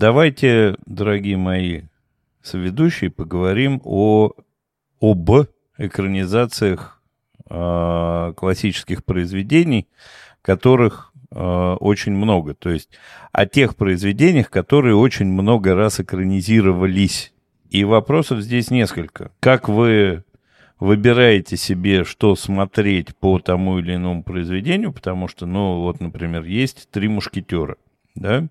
Давайте, дорогие мои соведущие, поговорим о, об экранизациях э, классических произведений, которых э, очень много. То есть о тех произведениях, которые очень много раз экранизировались. И вопросов здесь несколько. Как вы выбираете себе, что смотреть по тому или иному произведению, потому что, ну, вот, например, есть «Три мушкетера», да?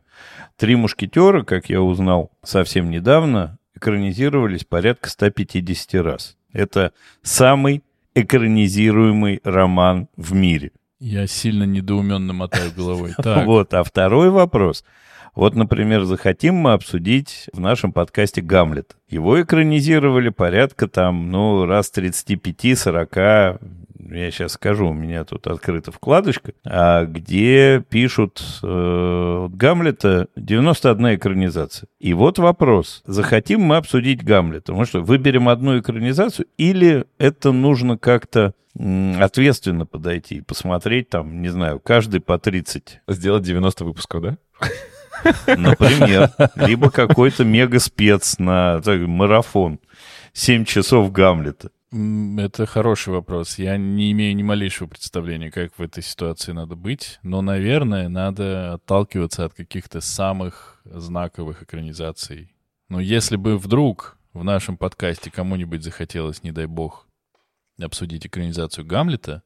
«Три мушкетера», как я узнал совсем недавно, экранизировались порядка 150 раз. Это самый экранизируемый роман в мире. Я сильно недоуменно мотаю головой. Так. Вот, а второй вопрос. Вот, например, захотим мы обсудить в нашем подкасте «Гамлет». Его экранизировали порядка там, ну, раз 35-40, я сейчас скажу, у меня тут открыта вкладочка, а где пишут э, Гамлета 91 экранизация. И вот вопрос. Захотим мы обсудить Гамлета? Мы что, выберем одну экранизацию или это нужно как-то ответственно подойти и посмотреть там, не знаю, каждый по 30. Сделать 90 выпусков, да? Например. Либо какой-то мега-спец на так, марафон. 7 часов Гамлета. Это хороший вопрос. Я не имею ни малейшего представления, как в этой ситуации надо быть. Но, наверное, надо отталкиваться от каких-то самых знаковых экранизаций. Но если бы вдруг в нашем подкасте кому-нибудь захотелось, не дай бог, обсудить экранизацию Гамлета,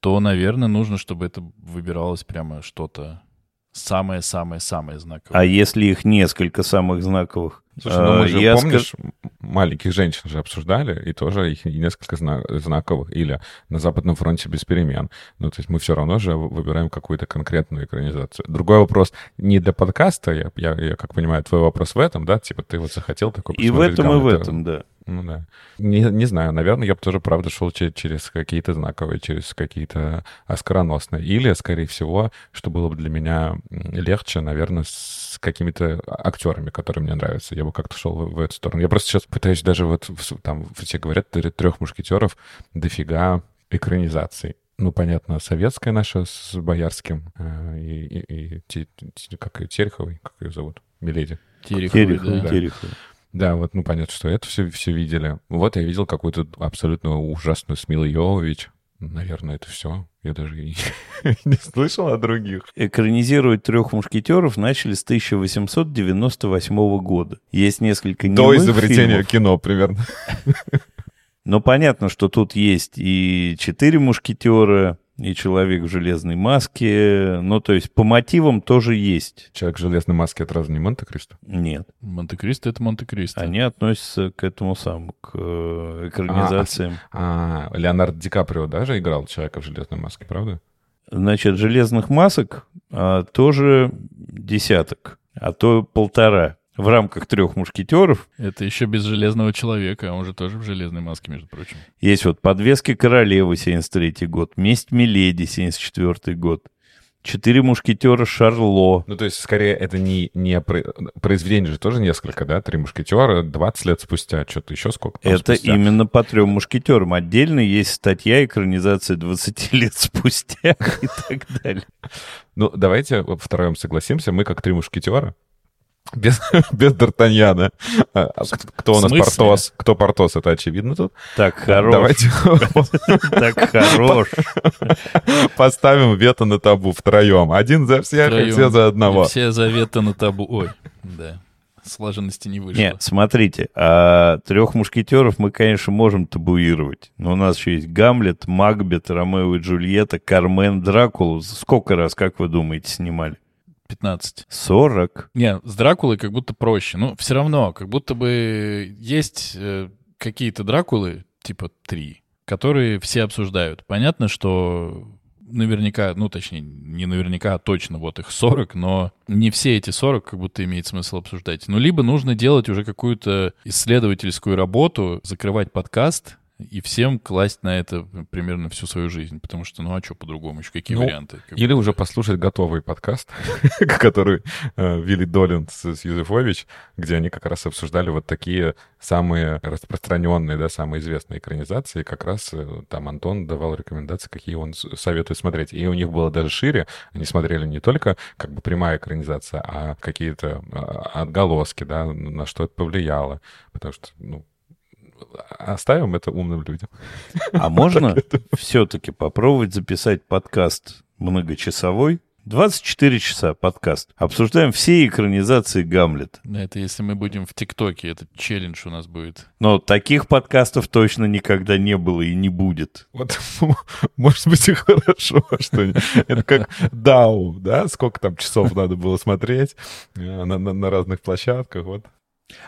то, наверное, нужно, чтобы это выбиралось прямо что-то самое-самое-самое знаковое. А если их несколько самых знаковых? Слушай, ну мы а, же, я помнишь, скаж... маленьких женщин же обсуждали, и тоже их несколько зна- знаковых, или на Западном фронте без перемен. Ну, то есть мы все равно же выбираем какую-то конкретную экранизацию. Другой вопрос не для подкаста, я, я, я как понимаю, твой вопрос в этом, да? Типа ты вот захотел такой И в этом, Гамлета. и в этом, да. Ну да. Не, не знаю, наверное, я бы тоже, правда, шел через, через какие-то знаковые, через какие-то оскароносные. Или, скорее всего, что было бы для меня легче, наверное, с какими-то актерами, которые мне нравятся. Я бы как-то шел в, в эту сторону. Я просто сейчас пытаюсь даже вот, там, все говорят, трех мушкетеров, дофига экранизаций ну, понятно, советская наша с Боярским э, и, и, и, и как ее, Тереховой, как ее зовут, Миледи. Тереховой, Тереховой, да. Тереховой. Да, вот, ну, понятно, что это все, все видели. Вот я видел какую-то абсолютно ужасную Смилу Йовович. Наверное, это все. Я даже и не слышал о других. Экранизировать трех мушкетеров начали с 1898 года. Есть несколько До изобретения фильмов. кино примерно. Но понятно, что тут есть и четыре мушкетера, и человек в железной маске. Ну, то есть по мотивам тоже есть. Человек в железной маске это разве не Монте-Кристо? Нет. Монте-Кристо — это Монте-Кристо. Они относятся к этому самому, к э, экранизациям. А, а, Леонардо Ди Каприо даже играл человека в железной маске, правда? Значит, железных масок а, тоже десяток, а то полтора в рамках трех мушкетеров. Это еще без железного человека, а он же тоже в железной маске, между прочим. Есть вот подвески королевы 73 год, месть Миледи 74 год. Четыре мушкетера Шарло. Ну, то есть, скорее, это не, не произведение же тоже несколько, да? Три мушкетера, 20 лет спустя, что-то еще сколько Это спустя. именно по трем мушкетерам. Отдельно есть статья экранизации 20 лет спустя и так далее. Ну, давайте втроем согласимся. Мы, как три мушкетера, без, без Д'Артаньяна. А, а кто у нас Портос? Кто Портос? Это очевидно тут. Так, хорош. Давайте... Так, хорош. Поставим вето на табу втроем. Один за всех, и все за одного. Все за вето на табу. Ой, да. Сложенности не вышло. Нет, смотрите, а трех мушкетеров мы, конечно, можем табуировать. Но у нас еще есть Гамлет, Макбет, Ромео и Джульетта, Кармен, Дракулу. Сколько раз, как вы думаете, снимали? 15. 40. Не, с Дракулой как будто проще. Ну, все равно, как будто бы есть э, какие-то Дракулы, типа 3, которые все обсуждают. Понятно, что наверняка, ну, точнее, не наверняка, а точно вот их 40, но не все эти 40 как будто имеет смысл обсуждать. Ну, либо нужно делать уже какую-то исследовательскую работу, закрывать подкаст и всем класть на это примерно всю свою жизнь, потому что, ну а что по-другому, еще какие Ну, варианты? Как Или бы- уже послушать готовый подкаст, который э, вели Долин с Юзефович, где они как раз обсуждали вот такие самые распространенные, да, самые известные экранизации. Как раз э, там Антон давал рекомендации, какие он советует смотреть. И у них было даже шире. Они смотрели не только как бы прямая экранизация, а какие-то а, отголоски, да, на что это повлияло. Потому что, ну, оставим это умным людям. А можно все-таки попробовать записать подкаст многочасовой? 24 часа подкаст. Обсуждаем все экранизации Гамлета. Да, Это если мы будем в ТикТоке, это челлендж у нас будет. Но таких подкастов точно никогда не было и не будет. Вот, может быть, и хорошо, что не- это как Дау, да, сколько там часов надо было смотреть э, на, на- на разных площадках, вот.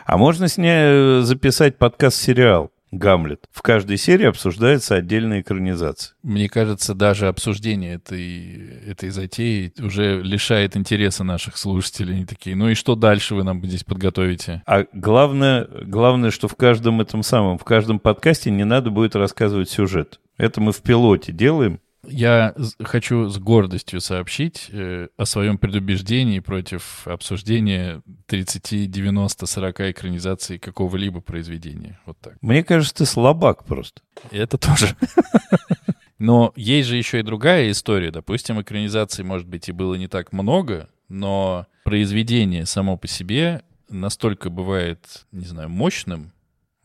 А можно сня... записать подкаст-сериал «Гамлет». В каждой серии обсуждается отдельная экранизация. Мне кажется, даже обсуждение этой, этой затеи уже лишает интереса наших слушателей. Они такие, ну и что дальше вы нам здесь подготовите? А главное, главное, что в каждом этом самом, в каждом подкасте не надо будет рассказывать сюжет. Это мы в пилоте делаем. Я хочу с гордостью сообщить э, о своем предубеждении против обсуждения 30, 90, 40 экранизаций какого-либо произведения. Вот так. Мне кажется, ты слабак просто. Это тоже. Но есть же еще и другая история. Допустим, экранизаций, может быть, и было не так много, но произведение само по себе настолько бывает, не знаю, мощным,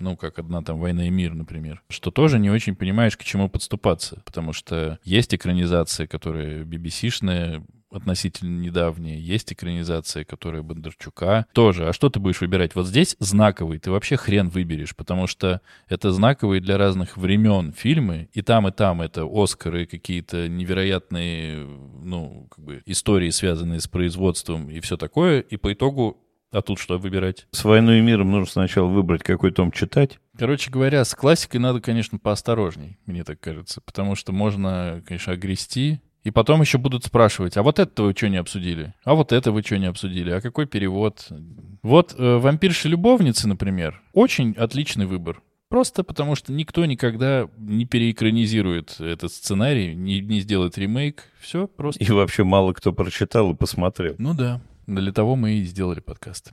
ну, как одна там «Война и мир», например, что тоже не очень понимаешь, к чему подступаться. Потому что есть экранизация, которая BBC-шная, относительно недавняя, есть экранизация, которая Бондарчука тоже. А что ты будешь выбирать? Вот здесь знаковый, ты вообще хрен выберешь, потому что это знаковые для разных времен фильмы, и там, и там это Оскары, какие-то невероятные, ну, как бы истории, связанные с производством и все такое, и по итогу а тут что выбирать? С «Войной и миром» нужно сначала выбрать, какой том читать. Короче говоря, с классикой надо, конечно, поосторожней, мне так кажется, потому что можно, конечно, огрести, и потом еще будут спрашивать, а вот это вы что не обсудили? А вот это вы что не обсудили? А какой перевод? Вот э, «Вампирши-любовницы», например, очень отличный выбор. Просто потому что никто никогда не переэкранизирует этот сценарий, не, не сделает ремейк. Все просто. И вообще мало кто прочитал и посмотрел. Ну да, для того мы и сделали подкаст.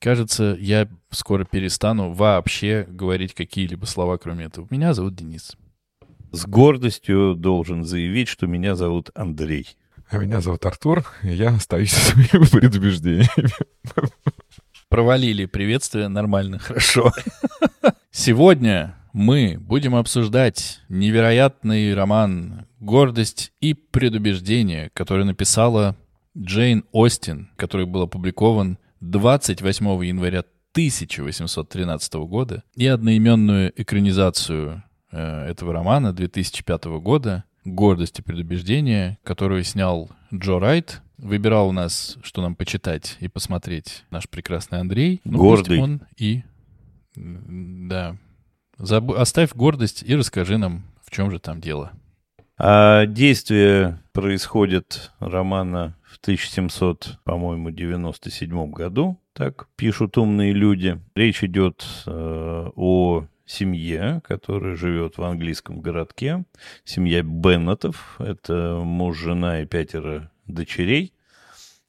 Кажется, я скоро перестану вообще говорить какие-либо слова, кроме этого. Меня зовут Денис. С гордостью должен заявить, что меня зовут Андрей. А меня зовут Артур, и я остаюсь со своими предубеждениями. Провалили приветствие, нормально, хорошо. Сегодня мы будем обсуждать невероятный роман «Гордость и предубеждение», который написала Джейн Остин, который был опубликован 28 января 1813 года, и одноименную экранизацию э, этого романа 2005 года «Гордость и предубеждение», которую снял Джо Райт. Выбирал у нас, что нам почитать и посмотреть наш прекрасный Андрей. Ну, Гордый. он и... Да. Забы- Оставь гордость и расскажи нам, в чем же там дело. А действие происходит романа в 1700, по-моему, 97 году, так пишут умные люди. Речь идет э, о семье, которая живет в английском городке. Семья Беннетов. Это муж, жена и пятеро дочерей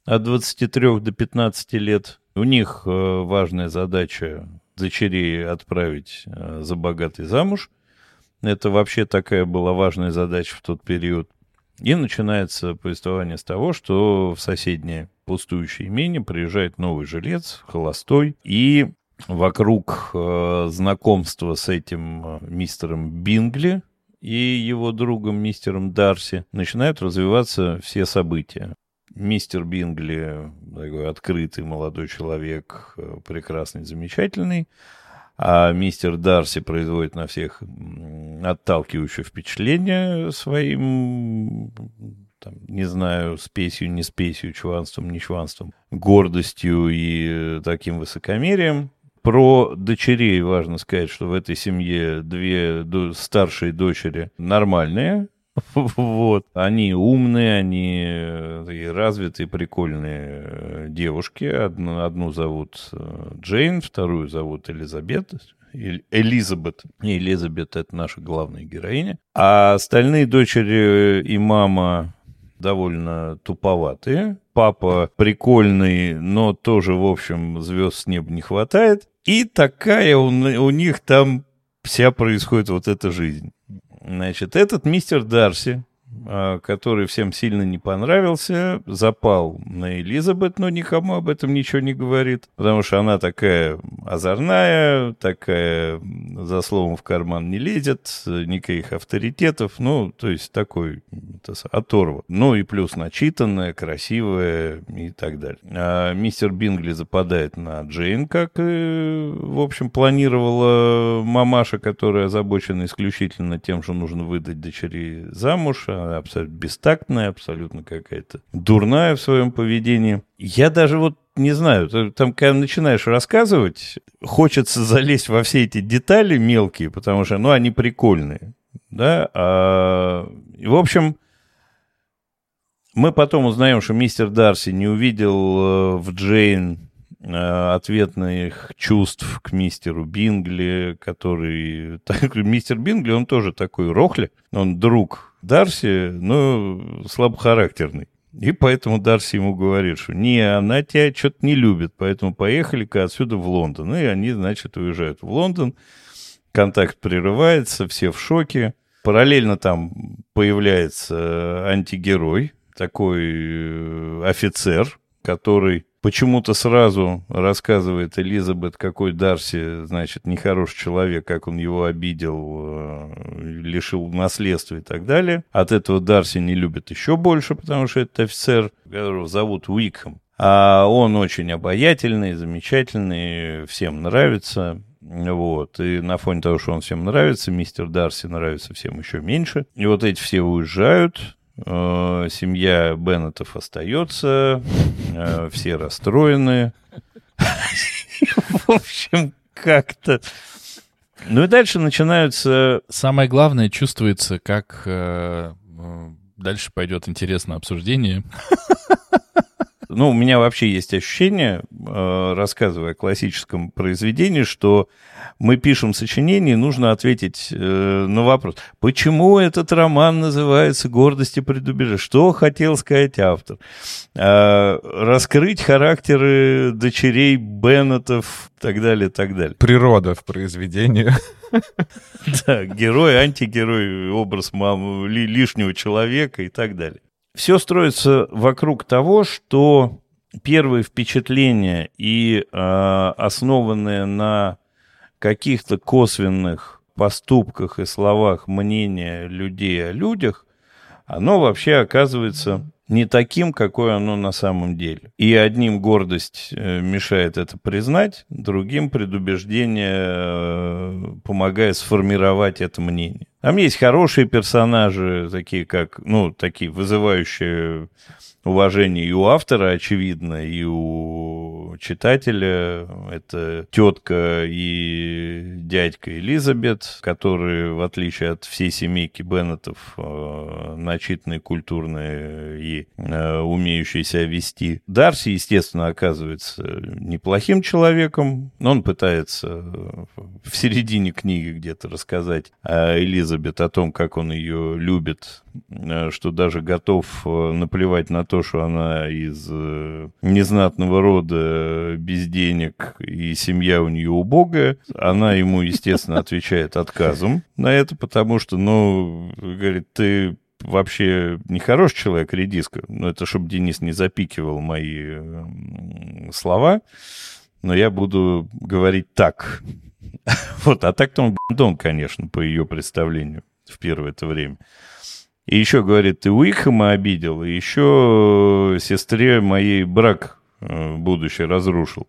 от 23 до 15 лет. У них э, важная задача дочерей отправить э, за богатый замуж. Это вообще такая была важная задача в тот период. И начинается повествование с того, что в соседнее пустующее имение приезжает новый жилец, холостой, и вокруг э, знакомства с этим э, мистером Бингли и его другом мистером Дарси начинают развиваться все события. Мистер Бингли такой открытый молодой человек, э, прекрасный, замечательный, а мистер Дарси производит на всех отталкивающее впечатление своим, там, не знаю, спесью, не спесью, чванством, не чванством, гордостью и таким высокомерием. Про дочерей важно сказать, что в этой семье две старшие дочери нормальные, вот. Они умные, они такие развитые, прикольные э, девушки. Одну, одну зовут э, Джейн, вторую зовут Элизабет. Элизабет. Не, Элизабет — это наша главная героиня. А остальные дочери и мама довольно туповатые. Папа прикольный, но тоже, в общем, звезд с неба не хватает. И такая у, у них там вся происходит вот эта жизнь. Значит, этот мистер Дарси, который всем сильно не понравился, запал на Элизабет, но никому об этом ничего не говорит, потому что она такая озорная, такая за словом в карман не лезет, никаких авторитетов, ну, то есть такой это, оторва. Ну и плюс начитанная, красивая и так далее. А мистер Бингли западает на Джейн, как, и, в общем, планировала мамаша, которая озабочена исключительно тем, что нужно выдать дочери замуж, а абсолютно бестактная, абсолютно какая-то дурная в своем поведении. Я даже вот не знаю, там, когда начинаешь рассказывать, хочется залезть во все эти детали мелкие, потому что, ну, они прикольные, да, а, в общем, мы потом узнаем, что мистер Дарси не увидел э, в Джейн э, ответных чувств к мистеру Бингли, который... Мистер Бингли, он тоже такой рохля, он друг Дарси, ну, слабохарактерный. И поэтому Дарси ему говорит, что не, она тебя что-то не любит, поэтому поехали-ка отсюда в Лондон. И они, значит, уезжают в Лондон, контакт прерывается, все в шоке. Параллельно там появляется антигерой, такой э, офицер, который почему-то сразу рассказывает Элизабет, какой Дарси, значит, нехороший человек, как он его обидел, э, лишил наследства и так далее. От этого Дарси не любит еще больше, потому что это офицер, которого зовут Уикхэм. А он очень обаятельный, замечательный, всем нравится. Вот. И на фоне того, что он всем нравится, мистер Дарси нравится всем еще меньше. И вот эти все уезжают, семья Беннетов остается, э, все расстроены. В общем, как-то... Ну и дальше начинаются... Самое главное чувствуется, как э, дальше пойдет интересное обсуждение. Ну, у меня вообще есть ощущение, рассказывая о классическом произведении, что мы пишем сочинение, нужно ответить э, на вопрос, почему этот роман называется «Гордость и предубеждение», что хотел сказать автор, э, раскрыть характеры дочерей Беннетов и так далее, так далее. Природа в произведении. Да, герой, антигерой, образ мамы, лишнего человека и так далее. Все строится вокруг того, что первые впечатления и э, основанные на каких-то косвенных поступках и словах мнения людей о людях, оно вообще оказывается не таким, какое оно на самом деле. И одним гордость э, мешает это признать, другим предубеждение э, помогает сформировать это мнение. Там есть хорошие персонажи, такие как, ну, такие вызывающие уважение и у автора, очевидно, и у читателя. Это тетка и дядька Элизабет, которые, в отличие от всей семейки Беннетов, э, начитанные, культурные и э, умеющие себя вести. Дарси, естественно, оказывается неплохим человеком. Он пытается в середине книги где-то рассказать о Элизабет, о том, как он ее любит, что даже готов наплевать на то, что она из э, незнатного рода, без денег, и семья у нее убогая. Она ему, естественно, отвечает отказом на это, потому что, ну, говорит, ты вообще нехороший человек, редиска. Но это чтобы Денис не запикивал мои э, слова. Но я буду говорить так. Вот, а так-то он конечно, по ее представлению в первое это время. И еще, говорит, ты Уикхэма обидел, и еще сестре моей брак э, будущий разрушил.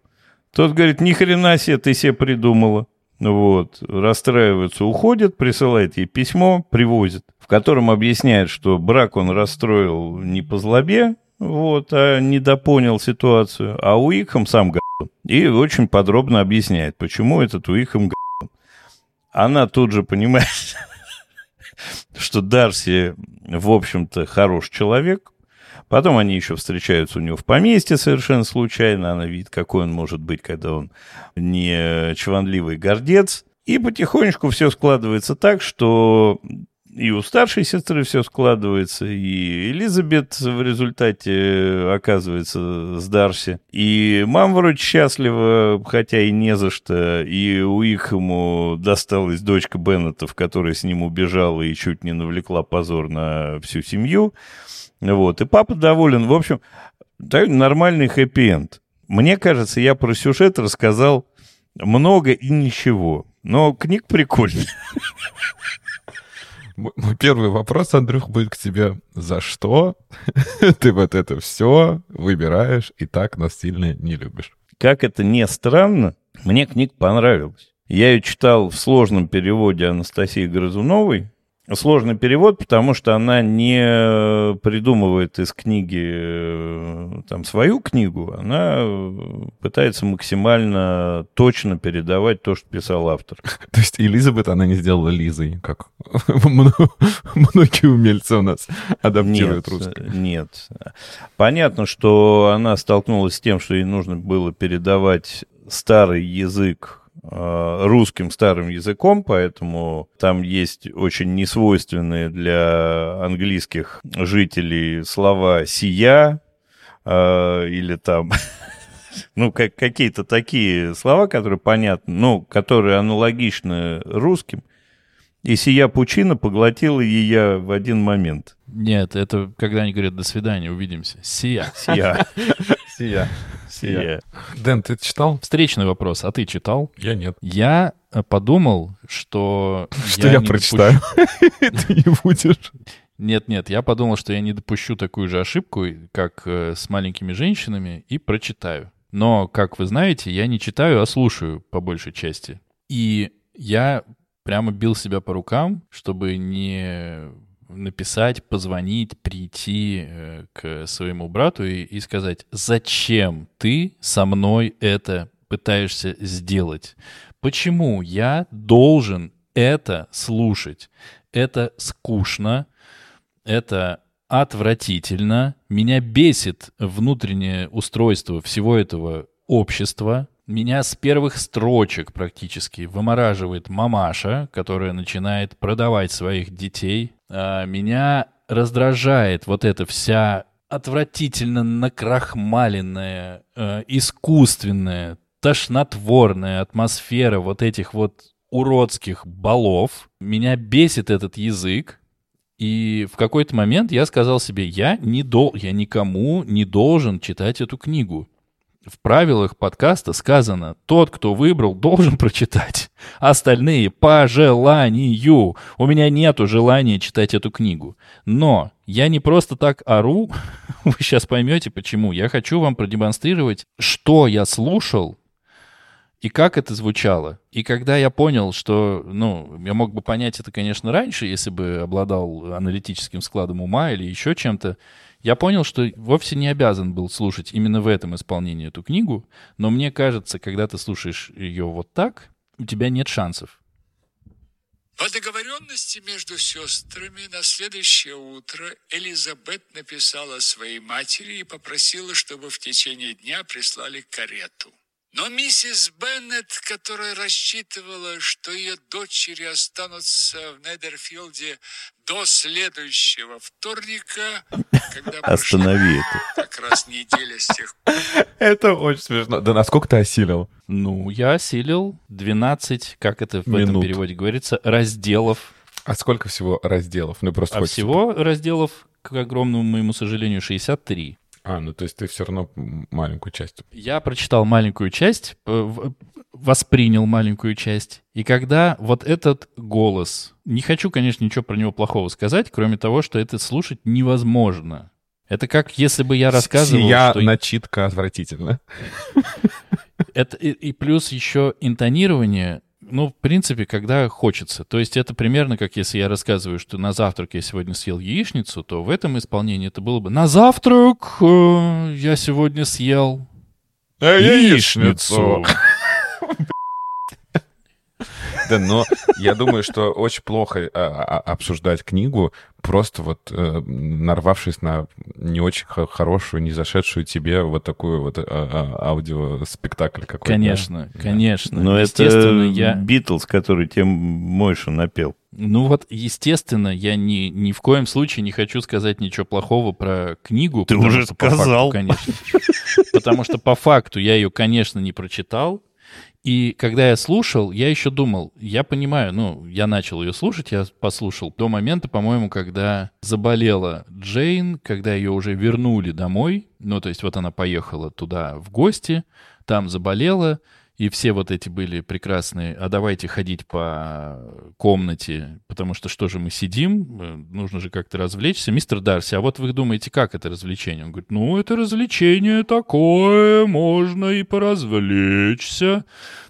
Тот говорит, ни хрена себе ты себе придумала. Вот, расстраивается, уходит, присылает ей письмо, привозит, в котором объясняет, что брак он расстроил не по злобе, вот, а недопонял ситуацию, а Уикхэм сам г***н. И очень подробно объясняет, почему этот Уикхэм г***н. Она тут же понимает, что Дарси, в общем-то, хороший человек, Потом они еще встречаются у него в поместье совершенно случайно. Она видит, какой он может быть, когда он не чванливый гордец. И потихонечку все складывается так, что и у старшей сестры все складывается, и Элизабет в результате оказывается с Дарси. И мама вроде счастлива, хотя и не за что. И у их ему досталась дочка Беннетов, которая с ним убежала и чуть не навлекла позор на всю семью. Вот. И папа доволен. В общем, нормальный хэппи-энд. Мне кажется, я про сюжет рассказал много и ничего. Но книг прикольная. Мой первый вопрос, Андрюх, будет к тебе. За что ты вот это все выбираешь и так нас сильно не любишь? Как это не странно, мне книга понравилась. Я ее читал в сложном переводе Анастасии Грызуновой, Сложный перевод, потому что она не придумывает из книги э, там свою книгу, она пытается максимально точно передавать то, что писал автор. То есть Элизабет она не сделала Лизой, как многие умельцы у нас адаптируют русский. Нет. Понятно, что она столкнулась с тем, что ей нужно было передавать старый язык Э, русским старым языком, поэтому там есть очень несвойственные для английских жителей слова «сия» э, или там ну, как, какие-то такие слова, которые понятны, ну, которые аналогичны русским. И сия пучина поглотила ее в один момент. Нет, это когда они говорят «до свидания, увидимся». Сия. Сия. Сия. Сия. Дэн, ты читал? Встречный вопрос. А ты читал? Я нет. Я э, подумал, что... Что я, я прочитаю. Ты не будешь. Нет-нет, я подумал, что я не допущу такую же ошибку, как э, с маленькими женщинами, и прочитаю. Но, как вы знаете, я не читаю, а слушаю по большей части. И я прямо бил себя по рукам, чтобы не написать, позвонить, прийти э, к своему брату и, и сказать, зачем ты со мной это пытаешься сделать? Почему я должен это слушать? Это скучно, это отвратительно, меня бесит внутреннее устройство всего этого общества, меня с первых строчек практически вымораживает мамаша, которая начинает продавать своих детей. А меня раздражает вот эта вся отвратительно накрахмаленная, э, искусственная, тошнотворная атмосфера вот этих вот уродских балов. Меня бесит этот язык. И в какой-то момент я сказал себе, я, не дол я никому не должен читать эту книгу в правилах подкаста сказано, тот, кто выбрал, должен прочитать. Остальные по желанию. У меня нету желания читать эту книгу. Но я не просто так ору, вы сейчас поймете почему. Я хочу вам продемонстрировать, что я слушал и как это звучало. И когда я понял, что, ну, я мог бы понять это, конечно, раньше, если бы обладал аналитическим складом ума или еще чем-то, я понял, что вовсе не обязан был слушать именно в этом исполнении эту книгу, но мне кажется, когда ты слушаешь ее вот так, у тебя нет шансов. По договоренности между сестрами на следующее утро Элизабет написала своей матери и попросила, чтобы в течение дня прислали карету. Но миссис Беннет, которая рассчитывала, что ее дочери останутся в Недерфилде до следующего вторника, когда Останови это. как раз неделя с тех пор. Это очень смешно. Да насколько ты осилил? Ну, я осилил 12, как это в Минут. этом переводе говорится, разделов А сколько всего разделов? Ну, просто А всего разделов, к огромному моему сожалению, 63. А, ну то есть ты все равно маленькую часть. Я прочитал маленькую часть, п- в- воспринял маленькую часть. И когда вот этот голос... Не хочу, конечно, ничего про него плохого сказать, кроме того, что это слушать невозможно. Это как если бы я рассказывал, Сия что... начитка отвратительно. Это и, и плюс еще интонирование, ну, в принципе, когда хочется. То есть это примерно как если я рассказываю, что на завтрак я сегодня съел яичницу, то в этом исполнении это было бы «На завтрак э, я сегодня съел яичницу». Да, но я думаю, что очень плохо а, а, обсуждать книгу, просто вот э, нарвавшись на не очень хо- хорошую, не зашедшую тебе вот такую вот а, аудиоспектакль какой-то. Конечно, конечно. Но естественно, это я... Битлз, который тем Мойша напел. Ну вот, естественно, я ни, ни в коем случае не хочу сказать ничего плохого про книгу. Ты уже по факту, сказал. конечно. Потому что по факту я ее, конечно, не прочитал. И когда я слушал, я еще думал, я понимаю, ну, я начал ее слушать, я послушал до момента, по-моему, когда заболела Джейн, когда ее уже вернули домой, ну, то есть вот она поехала туда в гости, там заболела, и все вот эти были прекрасные, а давайте ходить по комнате, потому что что же мы сидим, Э, нужно же как-то развлечься. Мистер Дарси, а вот вы думаете, как это развлечение? Он говорит, ну, это развлечение такое, можно и поразвлечься.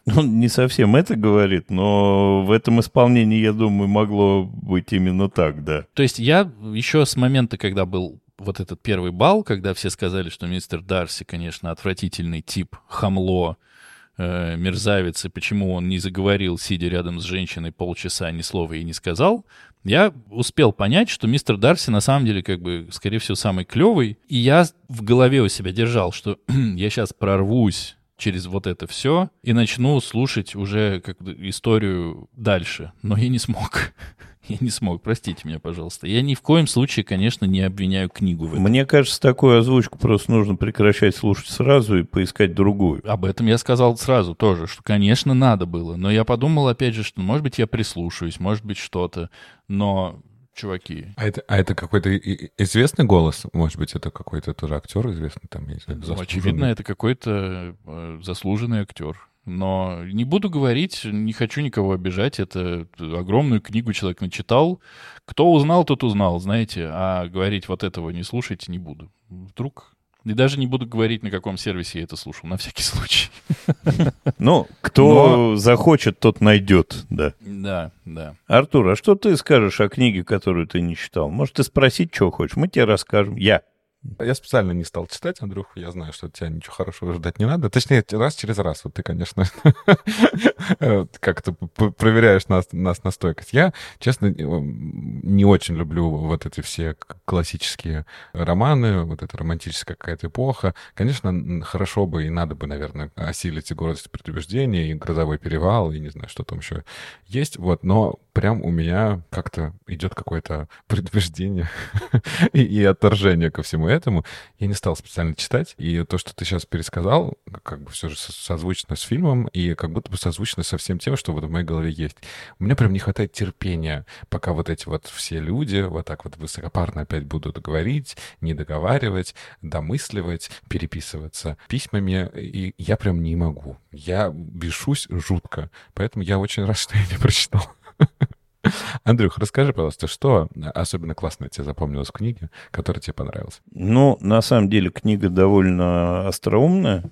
Он не совсем это говорит, но в этом исполнении, я думаю, могло быть именно так, да. То есть я еще с момента, когда был вот этот первый бал, когда все сказали, что мистер Дарси, конечно, отвратительный тип, хамло, э, мерзавец, и почему он не заговорил, сидя рядом с женщиной полчаса, ни слова ей не сказал, я успел понять, что мистер Дарси на самом деле, как бы, скорее всего, самый клевый. И я в голове у себя держал, что я сейчас прорвусь через вот это все и начну слушать уже как историю дальше. Но я не смог. Я не смог, простите меня, пожалуйста. Я ни в коем случае, конечно, не обвиняю книгу в этом. Мне кажется, такую озвучку просто нужно прекращать слушать сразу и поискать другую. Об этом я сказал сразу тоже, что, конечно, надо было. Но я подумал, опять же, что, может быть, я прислушаюсь, может быть, что-то. Но, чуваки, А это, а это какой-то известный голос? Может быть, это какой-то тоже актер известный там? я не знаю, ну, очевидно, это какой-то э, заслуженный актер. Но не буду говорить, не хочу никого обижать. Это огромную книгу человек начитал. Кто узнал, тот узнал, знаете. А говорить вот этого не слушайте не буду. Вдруг... И даже не буду говорить, на каком сервисе я это слушал, на всякий случай. Ну, кто захочет, тот найдет, да. Да, да. Артур, а что ты скажешь о книге, которую ты не читал? Может, ты спросить, чего хочешь? Мы тебе расскажем. Я. Я специально не стал читать, Андрюх. Я знаю, что от тебя ничего хорошего ждать не надо. Точнее, раз через раз. Вот ты, конечно, э, как-то проверяешь нас, нас на стойкость. Я, честно, э, не очень люблю вот эти все классические романы, вот эта романтическая какая-то эпоха. Конечно, хорошо бы и надо бы, наверное, осилить и гордость и предубеждение, и грозовой перевал, и не знаю, что там еще есть. Вот, но прям у меня как-то идет какое-то предубеждение и, и отторжение ко всему этому. Я не стал специально читать. И то, что ты сейчас пересказал, как бы все же со- созвучно с фильмом, и как будто бы созвучно со всем тем, что вот в моей голове есть. У меня прям не хватает терпения, пока вот эти вот все люди вот так вот высокопарно опять будут говорить, не договаривать, домысливать, переписываться письмами, и я прям не могу. Я бешусь жутко. Поэтому я очень рад, что я не прочитал. Андрюх, расскажи, пожалуйста, что особенно классно тебе запомнилось в книге, которая тебе понравилась? Ну, на самом деле, книга довольно остроумная,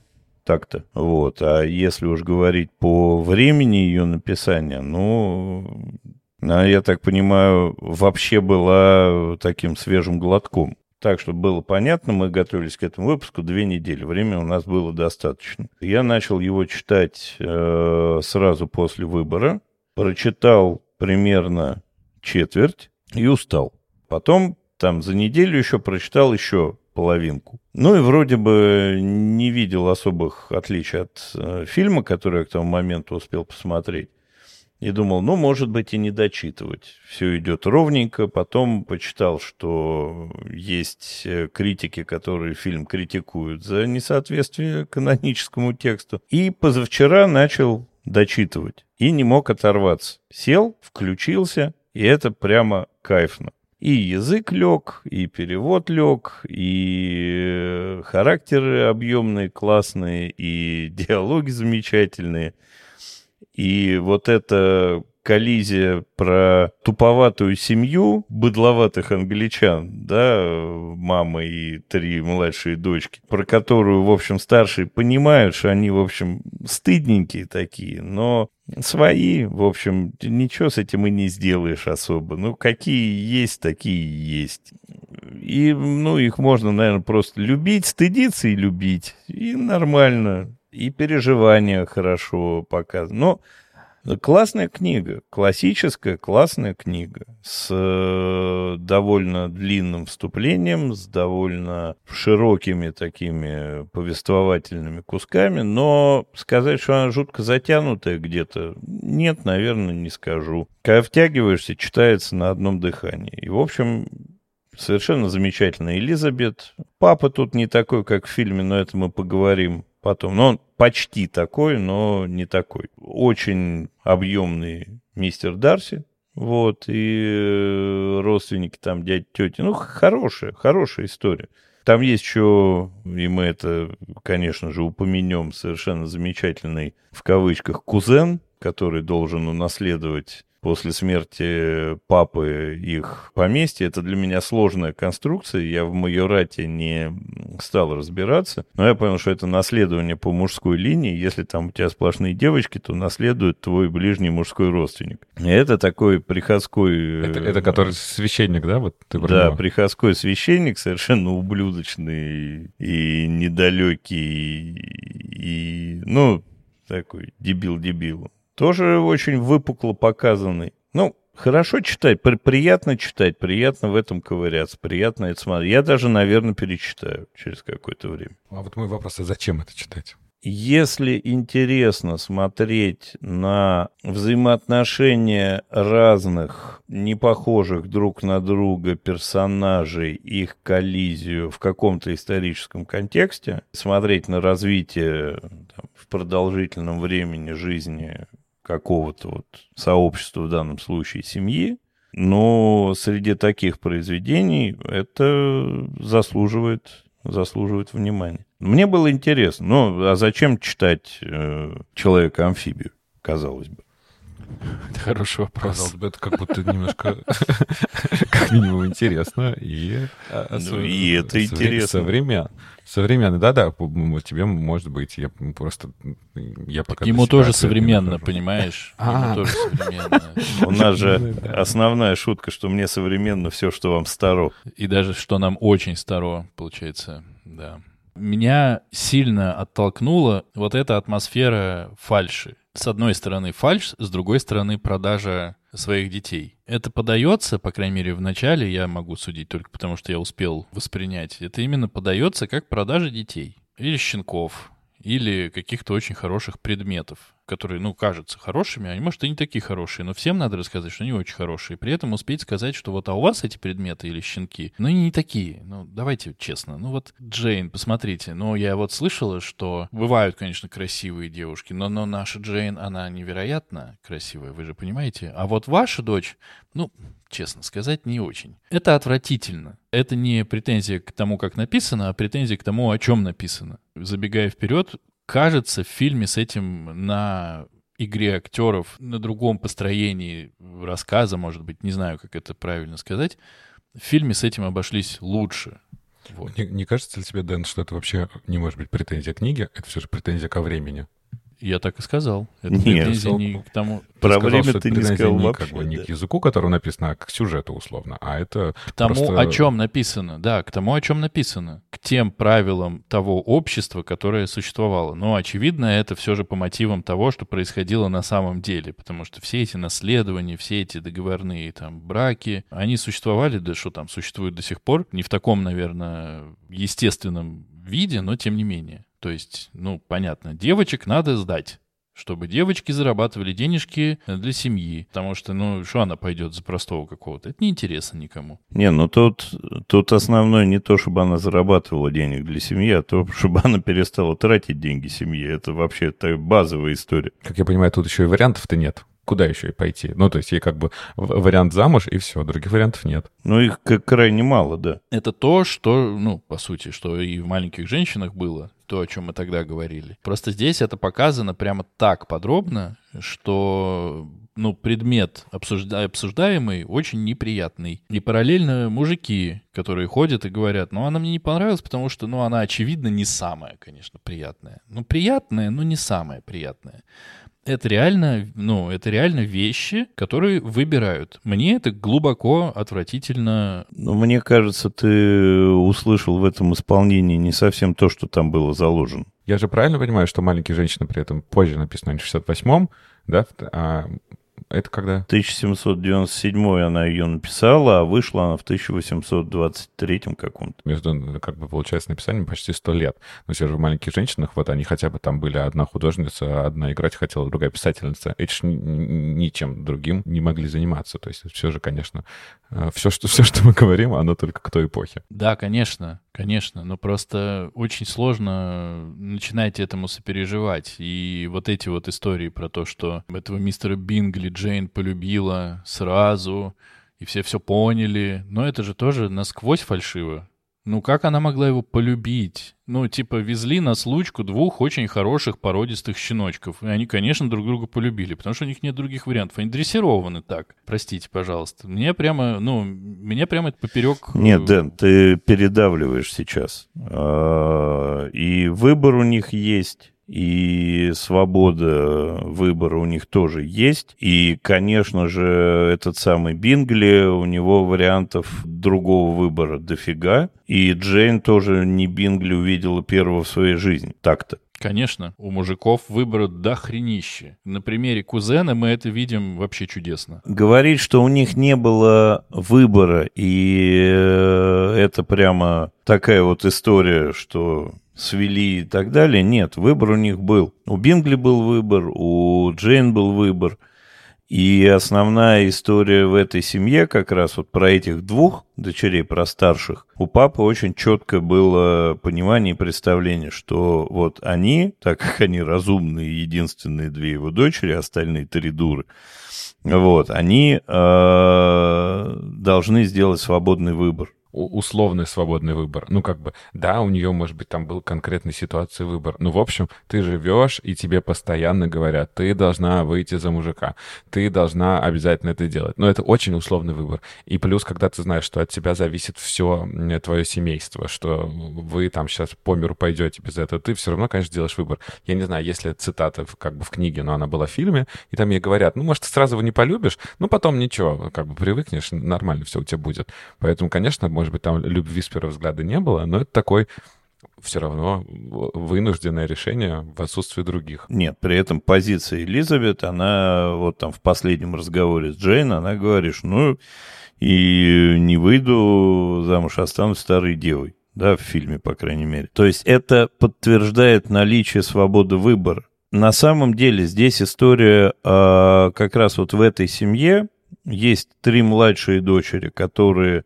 так-то. Вот. А если уж говорить по времени ее написания, ну, она, я так понимаю, вообще была таким свежим глотком. Так, чтобы было понятно, мы готовились к этому выпуску две недели. Времени у нас было достаточно. Я начал его читать э, сразу после выбора. Прочитал примерно четверть и устал. Потом там за неделю еще прочитал еще половинку. Ну и вроде бы не видел особых отличий от э, фильма, который я к тому моменту успел посмотреть. И думал, ну, может быть, и не дочитывать. Все идет ровненько. Потом почитал, что есть э, критики, которые фильм критикуют за несоответствие каноническому тексту. И позавчера начал дочитывать. И не мог оторваться. Сел, включился И это прямо кайфно. И язык лег, и перевод лег, и характеры объемные, классные, и диалоги замечательные. И вот это коллизия про туповатую семью быдловатых англичан, да, мама и три младшие дочки, про которую, в общем, старшие понимают, что они, в общем, стыдненькие такие, но свои, в общем, ничего с этим и не сделаешь особо. Ну, какие есть, такие есть. И, ну, их можно, наверное, просто любить, стыдиться и любить. И нормально. И переживания хорошо показаны. Но Классная книга, классическая классная книга с э, довольно длинным вступлением, с довольно широкими такими повествовательными кусками, но сказать, что она жутко затянутая где-то, нет, наверное, не скажу. Когда втягиваешься, читается на одном дыхании. И, в общем, совершенно замечательная Элизабет. Папа тут не такой, как в фильме, но это мы поговорим потом. Но он почти такой, но не такой. Очень объемный мистер Дарси. Вот, и э, родственники там, дядь, тети. Ну, хорошая, хорошая история. Там есть еще, и мы это, конечно же, упомянем, совершенно замечательный, в кавычках, кузен, который должен унаследовать после смерти папы их поместье. Это для меня сложная конструкция. Я в майорате не стал разбираться. Но я понял, что это наследование по мужской линии. Если там у тебя сплошные девочки, то наследует твой ближний мужской родственник. И это такой приходской... Это, это который священник, да? Вот ты да, него. приходской священник, совершенно ублюдочный и недалекий, и, ну, такой дебил-дебил тоже очень выпукло показанный. Ну, хорошо читать, при, приятно читать, приятно в этом ковыряться, приятно это смотреть. Я даже, наверное, перечитаю через какое-то время. А вот мой вопрос, а зачем это читать? Если интересно смотреть на взаимоотношения разных, не похожих друг на друга персонажей, их коллизию в каком-то историческом контексте, смотреть на развитие там, в продолжительном времени жизни какого-то вот сообщества, в данном случае семьи, но среди таких произведений это заслуживает, заслуживает внимания. Мне было интересно, ну а зачем читать э, «Человека-амфибию», казалось бы? Это хороший вопрос. Казалось бы, это как будто немножко, как минимум, интересно. И, а, ну, и это интересно. Современно. Современный, да-да, тебе может быть, я просто, я пока... Ему тоже современно, понимаешь? Ему а. тоже современно. У нас же основная шутка, что мне современно все, что вам старо. И даже что нам очень старо, получается, да. Меня сильно оттолкнула вот эта атмосфера фальши. С одной стороны фальш, с другой стороны продажа своих детей. Это подается, по крайней мере, в начале, я могу судить только потому, что я успел воспринять. Это именно подается как продажа детей или щенков, или каких-то очень хороших предметов, которые, ну, кажутся хорошими, а может, и не такие хорошие, но всем надо рассказать, что они очень хорошие. При этом успеть сказать, что вот, а у вас эти предметы или щенки, ну, они не такие. Ну, давайте честно. Ну, вот Джейн, посмотрите. Ну, я вот слышала, что бывают, конечно, красивые девушки, но, но наша Джейн, она невероятно красивая, вы же понимаете? А вот ваша дочь, ну, честно сказать, не очень. Это отвратительно. Это не претензия к тому, как написано, а претензия к тому, о чем написано. Забегая вперед, кажется, в фильме с этим на игре актеров, на другом построении рассказа, может быть, не знаю, как это правильно сказать, в фильме с этим обошлись лучше. Вот. Не, не кажется ли тебе, Дэн, что это вообще не может быть претензия к книге, это все же претензия ко времени? Я так и сказал. Это Нет, не к тому... Про сказал, время ты не сказал не, вообще. Как бы, не да. к языку, который написано, а к сюжету условно. А это К тому, просто... о чем написано. Да, к тому, о чем написано. К тем правилам того общества, которое существовало. Но, очевидно, это все же по мотивам того, что происходило на самом деле. Потому что все эти наследования, все эти договорные там браки, они существовали, да что там, существуют до сих пор. Не в таком, наверное, естественном виде, но тем не менее. То есть, ну, понятно, девочек надо сдать чтобы девочки зарабатывали денежки для семьи. Потому что, ну, что она пойдет за простого какого-то? Это неинтересно никому. Не, ну тут, тут основное не то, чтобы она зарабатывала денег для семьи, а то, чтобы она перестала тратить деньги семье. Это вообще это базовая история. Как я понимаю, тут еще и вариантов-то нет. куда еще и пойти? Ну, то есть ей как бы вариант замуж, и все, других вариантов нет. Ну, их крайне мало, да. Это то, что, ну, по сути, что и в маленьких женщинах было, то, о чем мы тогда говорили. Просто здесь это показано прямо так подробно, что ну, предмет обсужда... обсуждаемый очень неприятный. И параллельно мужики, которые ходят и говорят, ну, она мне не понравилась, потому что, ну, она, очевидно, не самая, конечно, приятная. Ну, приятная, но не самая приятная это реально, ну, это реально вещи, которые выбирают. Мне это глубоко отвратительно. Ну, мне кажется, ты услышал в этом исполнении не совсем то, что там было заложено. Я же правильно понимаю, что «Маленькие женщины» при этом позже написано, не в 68-м, да, а это когда? 1797 она ее написала, а вышла она в 1823 каком-то. Между, как бы, получается, написанием почти сто лет. Но все же в «Маленьких женщинах» вот они хотя бы там были одна художница, одна играть хотела, другая писательница. Эти ж ничем другим не могли заниматься. То есть все же, конечно, все, э, что, все, что мы говорим, оно только к той эпохе. Да, конечно, конечно. Но просто очень сложно начинать этому сопереживать. И вот эти вот истории про то, что этого мистера Бингли Джейн полюбила сразу, и все все поняли. Но это же тоже насквозь фальшиво. Ну, как она могла его полюбить? Ну, типа, везли на случку двух очень хороших породистых щеночков. И они, конечно, друг друга полюбили, потому что у них нет других вариантов. Они дрессированы так. Простите, пожалуйста. Мне прямо, ну, меня прямо это поперек... Э, нет, Дэн, ты передавливаешь сейчас. А, и выбор у них есть и свобода выбора у них тоже есть. И, конечно же, этот самый Бингли, у него вариантов другого выбора дофига. И Джейн тоже не Бингли увидела первого в своей жизни. Так-то. Конечно, у мужиков выбора до хренище. На примере кузена мы это видим вообще чудесно. Говорить, что у них не было выбора, и э, это прямо такая вот история, что свели и так далее. Нет, выбор у них был. У Бингли был выбор, у Джейн был выбор. И основная история в этой семье как раз вот про этих двух дочерей, про старших. У папы очень четко было понимание и представление, что вот они, так как они разумные, единственные две его дочери, остальные три дуры, вот, они э, должны сделать свободный выбор условный свободный выбор. Ну, как бы, да, у нее, может быть, там был конкретной ситуации выбор. Ну, в общем, ты живешь, и тебе постоянно говорят, ты должна выйти за мужика, ты должна обязательно это делать. Но это очень условный выбор. И плюс, когда ты знаешь, что от тебя зависит все твое семейство, что вы там сейчас по миру пойдете без этого, ты все равно, конечно, делаешь выбор. Я не знаю, если цитата как бы в книге, но она была в фильме, и там ей говорят, ну, может, ты сразу его не полюбишь, ну, потом ничего, как бы привыкнешь, нормально все у тебя будет. Поэтому, конечно, может быть, там любви с первого взгляда не было, но это такой все равно вынужденное решение в отсутствии других. Нет, при этом позиция Элизабет, она вот там в последнем разговоре с Джейн, она говорит, ну, и не выйду замуж, останусь старой девой. Да, в фильме, по крайней мере. То есть это подтверждает наличие свободы выбора. На самом деле здесь история э, как раз вот в этой семье есть три младшие дочери, которые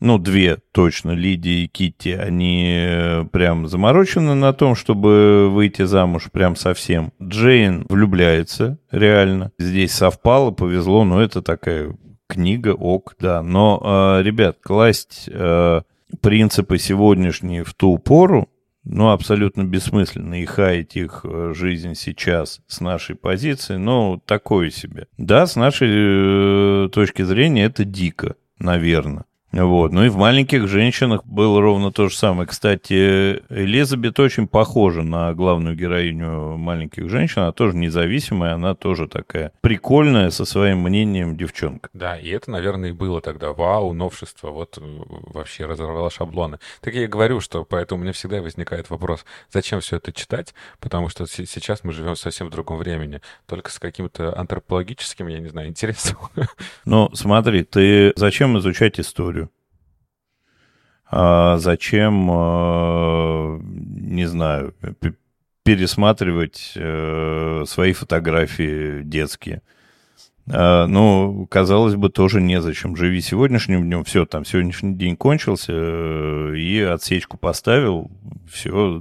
ну, две точно, Лидия и Китти, они э, прям заморочены на том, чтобы выйти замуж прям совсем. Джейн влюбляется, реально. Здесь совпало, повезло, но это такая книга, ок, да. Но, э, ребят, класть э, принципы сегодняшние в ту пору, ну, абсолютно бессмысленно и хаять их э, жизнь сейчас с нашей позиции, ну, такое себе. Да, с нашей э, точки зрения это дико, наверное. Вот. Ну и в маленьких женщинах было ровно то же самое. Кстати, Элизабет очень похожа на главную героиню маленьких женщин. Она тоже независимая, она тоже такая прикольная со своим мнением девчонка. Да, и это, наверное, и было тогда. Вау, новшество. Вот э, вообще разорвало шаблоны. Так я и говорю, что поэтому у меня всегда возникает вопрос, зачем все это читать? Потому что сейчас мы живем совсем в другом времени. Только с каким-то антропологическим, я не знаю, интересом. Ну, смотри, ты зачем изучать историю? А зачем, а, не знаю, пересматривать э, свои фотографии детские? А, ну, казалось бы, тоже незачем. Живи сегодняшним днем, все, там сегодняшний день кончился, э, и отсечку поставил, все,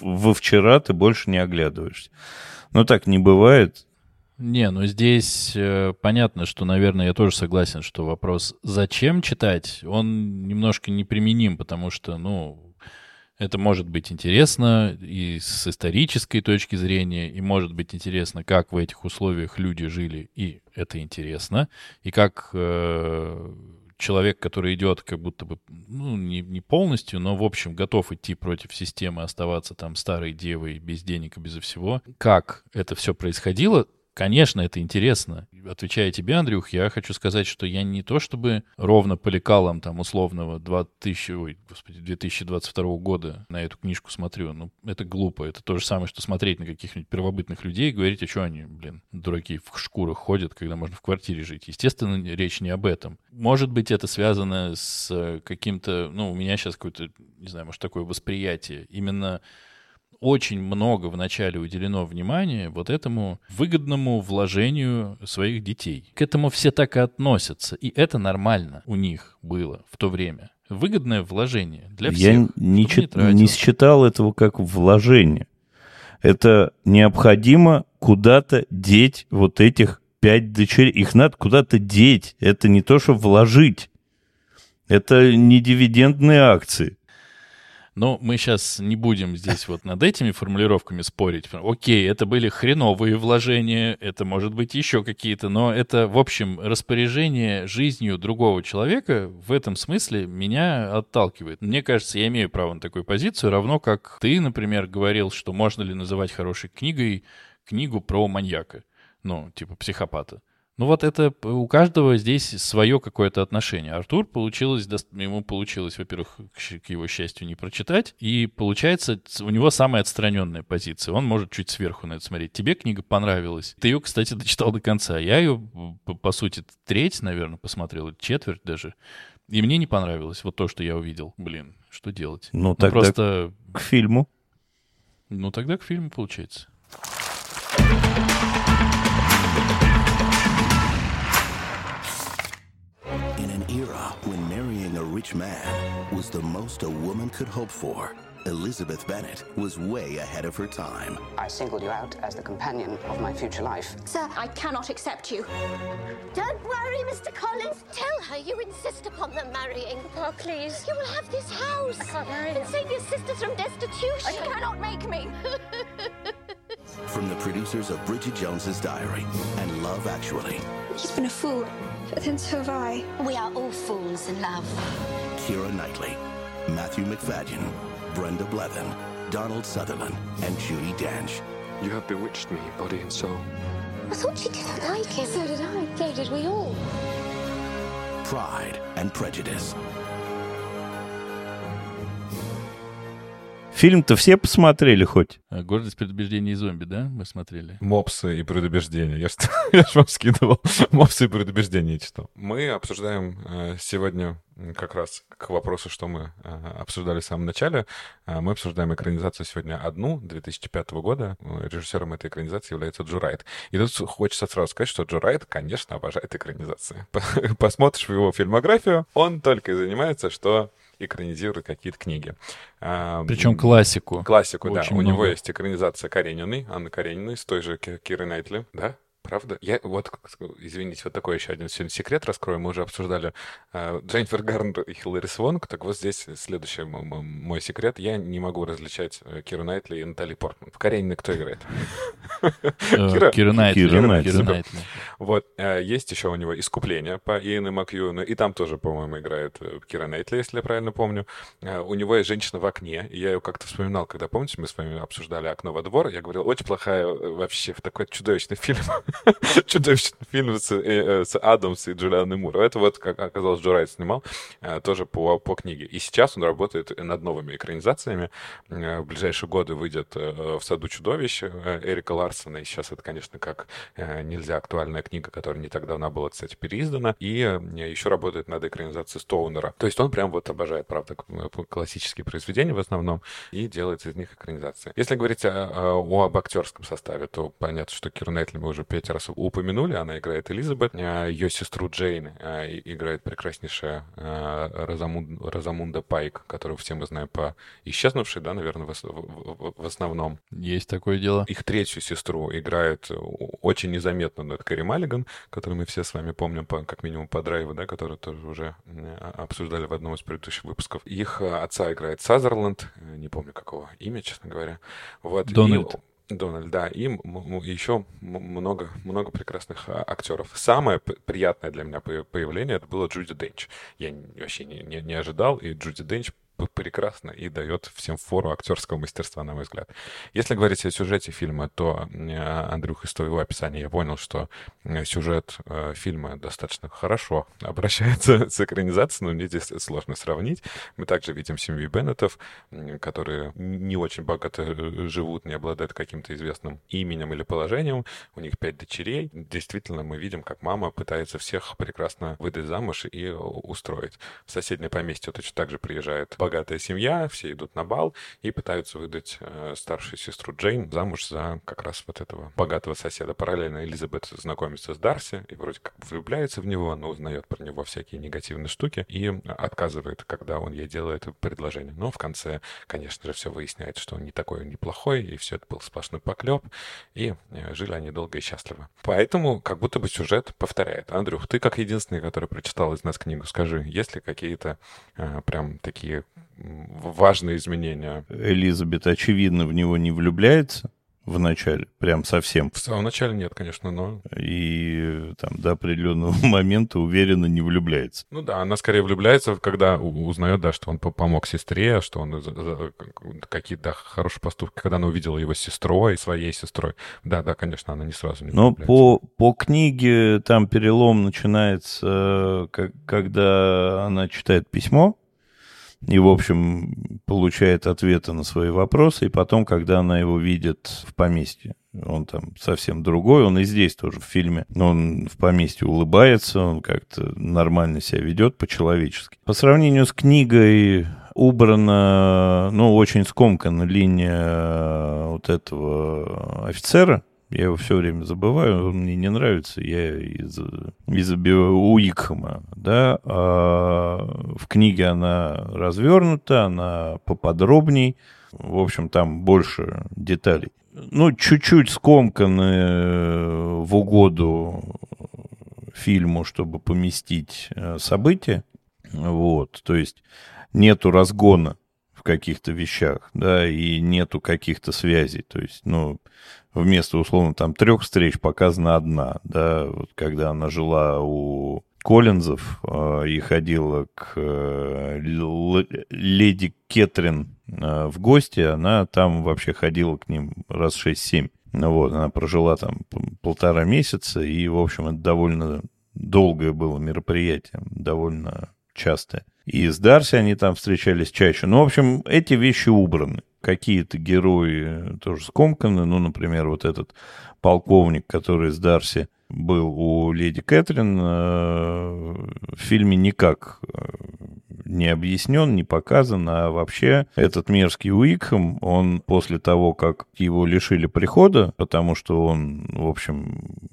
во вчера ты больше не оглядываешься. Но так не бывает. Не, ну здесь э, понятно, что, наверное, я тоже согласен, что вопрос «зачем читать?» он немножко неприменим, потому что, ну, это может быть интересно и с исторической точки зрения, и может быть интересно, как в этих условиях люди жили, и это интересно, и как э, человек, который идет как будто бы, ну, не, не полностью, но, в общем, готов идти против системы, оставаться там старой девой, без денег и без всего, как это все происходило, Конечно, это интересно. Отвечая тебе, Андрюх, я хочу сказать, что я не то чтобы ровно по лекалам там условного 2000, ой, господи, 2022 года на эту книжку смотрю. Ну, это глупо. Это то же самое, что смотреть на каких-нибудь первобытных людей и говорить, а что они, блин, дураки в шкурах ходят, когда можно в квартире жить. Естественно, речь не об этом. Может быть, это связано с каким-то, ну, у меня сейчас какое-то, не знаю, может, такое восприятие. Именно очень много вначале уделено внимания вот этому выгодному вложению своих детей. К этому все так и относятся, и это нормально у них было в то время. Выгодное вложение для всех. Я не, чит, не, не считал этого как вложение. Это необходимо куда-то деть вот этих пять дочерей. Их надо куда-то деть. Это не то, что вложить. Это не дивидендные акции. Но мы сейчас не будем здесь вот над этими формулировками спорить. Окей, это были хреновые вложения, это может быть еще какие-то, но это, в общем, распоряжение жизнью другого человека в этом смысле меня отталкивает. Мне кажется, я имею право на такую позицию, равно как ты, например, говорил, что можно ли называть хорошей книгой книгу про маньяка, ну, типа психопата. Ну вот это у каждого здесь свое какое-то отношение. Артур получилось, ему получилось, во-первых, к его счастью, не прочитать, и получается у него самая отстраненная позиция. Он может чуть сверху на это смотреть. Тебе книга понравилась. Ты ее, кстати, дочитал до конца. Я ее, по сути, треть, наверное, посмотрел, четверть даже. И мне не понравилось вот то, что я увидел. Блин, что делать? Ну, ну тогда просто... к фильму. Ну, тогда к фильму, получается. Rich man was the most a woman could hope for. Elizabeth Bennet was way ahead of her time. I singled you out as the companion of my future life. Sir, I cannot accept you. Don't worry, Mr. Collins. Tell her you insist upon them marrying. Oh, please. You will have this house. I can't marry And save your sisters from destitution. She cannot make me. From the producers of Bridget Jones's Diary and Love Actually. He's been a fool. But then so have I. We are all fools in love. Kira Knightley, Matthew McFadden, Brenda Blevin, Donald Sutherland, and Judy Dench. You have bewitched me, body and soul. I thought you didn't like him. So did I. So did we all. Pride and Prejudice. Фильм-то все посмотрели хоть? А, «Гордость, предубеждение и зомби», да, мы смотрели? «Мопсы и предубеждения». Я, я же вам скидывал «Мопсы и предубеждения» читал. Мы обсуждаем э, сегодня как раз к вопросу, что мы э, обсуждали в самом начале. Э, мы обсуждаем экранизацию сегодня одну, 2005 года. Режиссером этой экранизации является Джо Райт. И тут хочется сразу сказать, что Джо Райт, конечно, обожает экранизации. Посмотришь в его фильмографию, он только и занимается, что экранизирует какие-то книги. А, Причем классику. Классику, Очень да. Много. У него есть экранизация Карениной, Анны Карениной, с той же Кирой Найтли, да? Правда? Я вот, извините, вот такой еще один сегодня секрет раскрою. Мы уже обсуждали э, Дженнифер Гарнер и Хиллари Суонк. Так вот здесь следующий мой секрет. Я не могу различать э, Киру Найтли и Натали Портман. В Карениной кто играет? Э, Кира Найтли. Вот. Э, есть еще у него «Искупление» по Иэну Макьюну. И там тоже, по-моему, играет Кира Найтли, если я правильно помню. У него есть «Женщина в окне». И я ее как-то вспоминал, когда, помните, мы с вами обсуждали «Окно во двор». Я говорил, очень плохая вообще, такой чудовищный фильм. чудовищный фильм с, э, с Адамс и Джулианой Мур. Это вот, как оказалось, Джо Райт снимал, э, тоже по, по книге. И сейчас он работает над новыми экранизациями. Э, в ближайшие годы выйдет «В саду чудовищ» Эрика Ларсона. И сейчас это, конечно, как нельзя актуальная книга, которая не так давно была, кстати, переиздана. И еще работает над экранизацией Стоунера. То есть он прям вот обожает, правда, классические произведения в основном и делает из них экранизации. Если говорить о, о, об актерском составе, то понятно, что Киру Найтли мы уже кстати, раз упомянули, она играет Элизабет, а, ее сестру Джейн а, играет прекраснейшая Розамунда, Розамунда Пайк, которую все мы знаем по «Исчезнувшей», да, наверное, в, основном. Есть такое дело. Их третью сестру играет очень незаметно, но это Кэрри Маллиган, которую мы все с вами помним, по, как минимум по драйву, да, которую тоже уже обсуждали в одном из предыдущих выпусков. Их отца играет Сазерленд, не помню какого имя, честно говоря. Вот. Дональд. И Дональд, да, и еще много, много прекрасных а, актеров. Самое приятное для меня появление это было Джуди Денч. Я вообще не, не, не ожидал, и Джуди Денч прекрасно и дает всем фору актерского мастерства, на мой взгляд. Если говорить о сюжете фильма, то, Андрюх, из твоего описания я понял, что э, сюжет э, фильма достаточно хорошо обращается с экранизацией, но мне здесь сложно сравнить. Мы также видим семью Беннетов, которые не очень богато э, живут, не обладают каким-то известным именем или положением. У них пять дочерей. Действительно, мы видим, как мама пытается всех прекрасно выдать замуж и устроить. В соседнее поместье точно так же приезжает богатая семья, все идут на бал и пытаются выдать э, старшую сестру Джейн замуж за как раз вот этого богатого соседа. Параллельно Элизабет знакомится с Дарси и вроде как влюбляется в него, но узнает про него всякие негативные штуки и отказывает, когда он ей делает предложение. Но в конце, конечно же, все выясняется, что он не такой, неплохой, и все это был сплошной поклеп, и э, жили они долго и счастливо. Поэтому как будто бы сюжет повторяет. Андрюх, ты как единственный, который прочитал из нас книгу, скажи, есть ли какие-то э, прям такие важные изменения. Элизабет, очевидно, в него не влюбляется в начале, прям совсем. В самом начале нет, конечно, но... И там до определенного момента уверенно не влюбляется. Ну да, она скорее влюбляется, когда узнает, да, что он помог сестре, что он какие-то да, хорошие поступки, когда она увидела его сестрой, своей сестрой. Да, да, конечно, она не сразу не Но по, по книге там перелом начинается, когда она читает письмо, и, в общем, получает ответы на свои вопросы, и потом, когда она его видит в поместье, он там совсем другой, он и здесь тоже в фильме, он в поместье улыбается, он как-то нормально себя ведет по-человечески. По сравнению с книгой убрана, ну, очень скомкана линия вот этого офицера, я его все время забываю, он мне не нравится, я из, из Уикхэма, да, а в книге она развернута, она поподробней, в общем, там больше деталей. Ну, чуть-чуть скомканы в угоду фильму, чтобы поместить э, события, вот, то есть нету разгона в каких-то вещах, да, и нету каких-то связей, то есть, ну, вместо, условно, там трех встреч показана одна, да, вот когда она жила у Коллинзов э, и ходила к э, леди Кетрин э, в гости, она там вообще ходила к ним раз 6-7. Ну вот, она прожила там полтора месяца, и, в общем, это довольно долгое было мероприятие, довольно частое. И с Дарси они там встречались чаще. Ну, в общем, эти вещи убраны какие-то герои тоже скомканы. Ну, например, вот этот полковник, который с Дарси был у леди Кэтрин, э, в фильме никак э, не объяснен, не показан, а вообще этот мерзкий Уикхэм, он после того, как его лишили прихода, потому что он, в общем,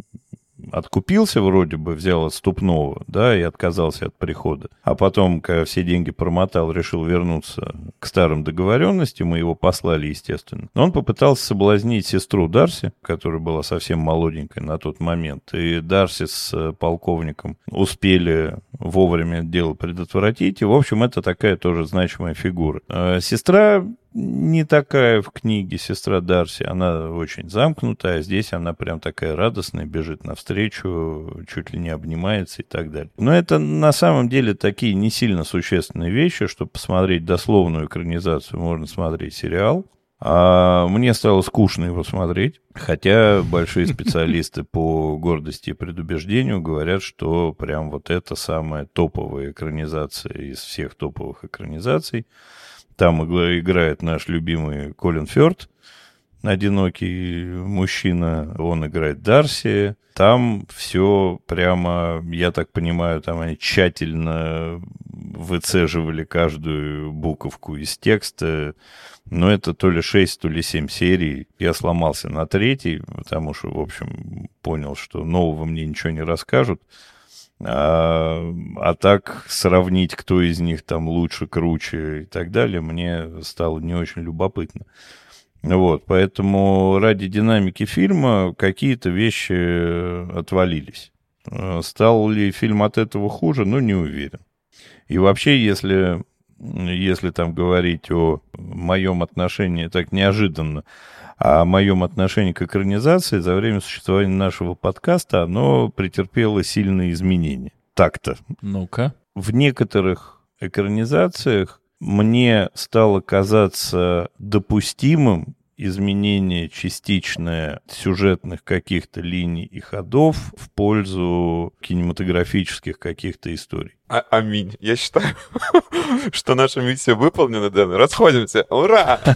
откупился вроде бы, взял отступного, да, и отказался от прихода. А потом, когда все деньги промотал, решил вернуться к старым договоренностям, мы его послали, естественно. Но он попытался соблазнить сестру Дарси, которая была совсем молоденькой на тот момент. И Дарси с э, полковником успели вовремя дело предотвратить. И, в общем, это такая тоже значимая фигура. А сестра не такая в книге сестра Дарси, она очень замкнутая, а здесь она прям такая радостная, бежит навстречу, чуть ли не обнимается и так далее. Но это на самом деле такие не сильно существенные вещи, чтобы посмотреть дословную экранизацию, можно смотреть сериал. А мне стало скучно его смотреть, хотя большие специалисты по гордости и предубеждению говорят, что прям вот это самая топовая экранизация из всех топовых экранизаций. Там играет наш любимый Колин Фёрд. одинокий мужчина, он играет Дарси. Там все прямо, я так понимаю, там они тщательно выцеживали каждую буковку из текста. Но это то ли 6, то ли 7 серий. Я сломался на третий, потому что, в общем, понял, что нового мне ничего не расскажут. А, а так сравнить, кто из них там лучше, круче и так далее, мне стало не очень любопытно. Вот, поэтому ради динамики фильма какие-то вещи отвалились. А, стал ли фильм от этого хуже? Ну, не уверен. И вообще, если, если там говорить о моем отношении так неожиданно, о моем отношении к экранизации за время существования нашего подкаста, оно претерпело сильные изменения. Так-то. Ну-ка. В некоторых экранизациях мне стало казаться допустимым изменение частичное сюжетных каких-то линий и ходов в пользу кинематографических каких-то историй. А аминь. Я считаю, что наша миссия выполнена, Дэн. Расходимся. Ура!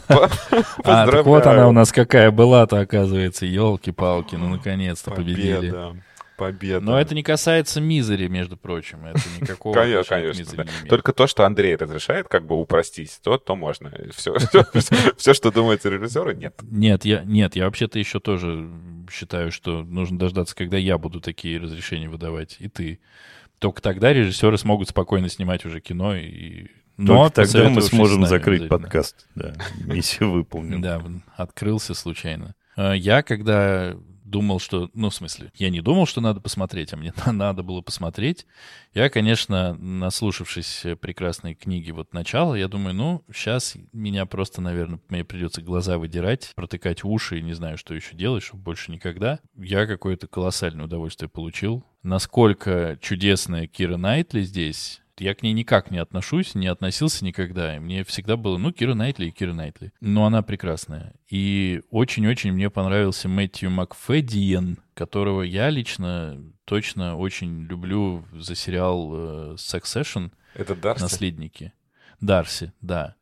А, так вот она у нас какая была-то, оказывается. Елки-палки, ну наконец-то победили. Победа. Но это не касается мизери, между прочим. Это никакого конечно, конечно, да. Только то, что Андрей разрешает как бы упростить, то, то можно. Все, все, все, что думается режиссеру, нет. Нет, я, нет, я вообще-то еще тоже считаю, что нужно дождаться, когда я буду такие разрешения выдавать, и ты. Только тогда режиссеры смогут спокойно снимать уже кино и но Только тогда мы сможем закрыть подкаст. Да, миссия выполнена. Да, открылся случайно. А я, когда думал, что... Ну, в смысле, я не думал, что надо посмотреть, а мне надо было посмотреть. Я, конечно, наслушавшись прекрасной книги вот начала, я думаю, ну, сейчас меня просто, наверное, мне придется глаза выдирать, протыкать уши и не знаю, что еще делать, чтобы больше никогда. Я какое-то колоссальное удовольствие получил. Насколько чудесная Кира Найтли здесь, я к ней никак не отношусь, не относился никогда. И мне всегда было, ну, Кира Найтли и Кира Найтли. Но она прекрасная. И очень-очень мне понравился Мэтью Макфедиен, которого я лично точно очень люблю за сериал э, Succession. Это Дарси? Наследники. Дарси, да.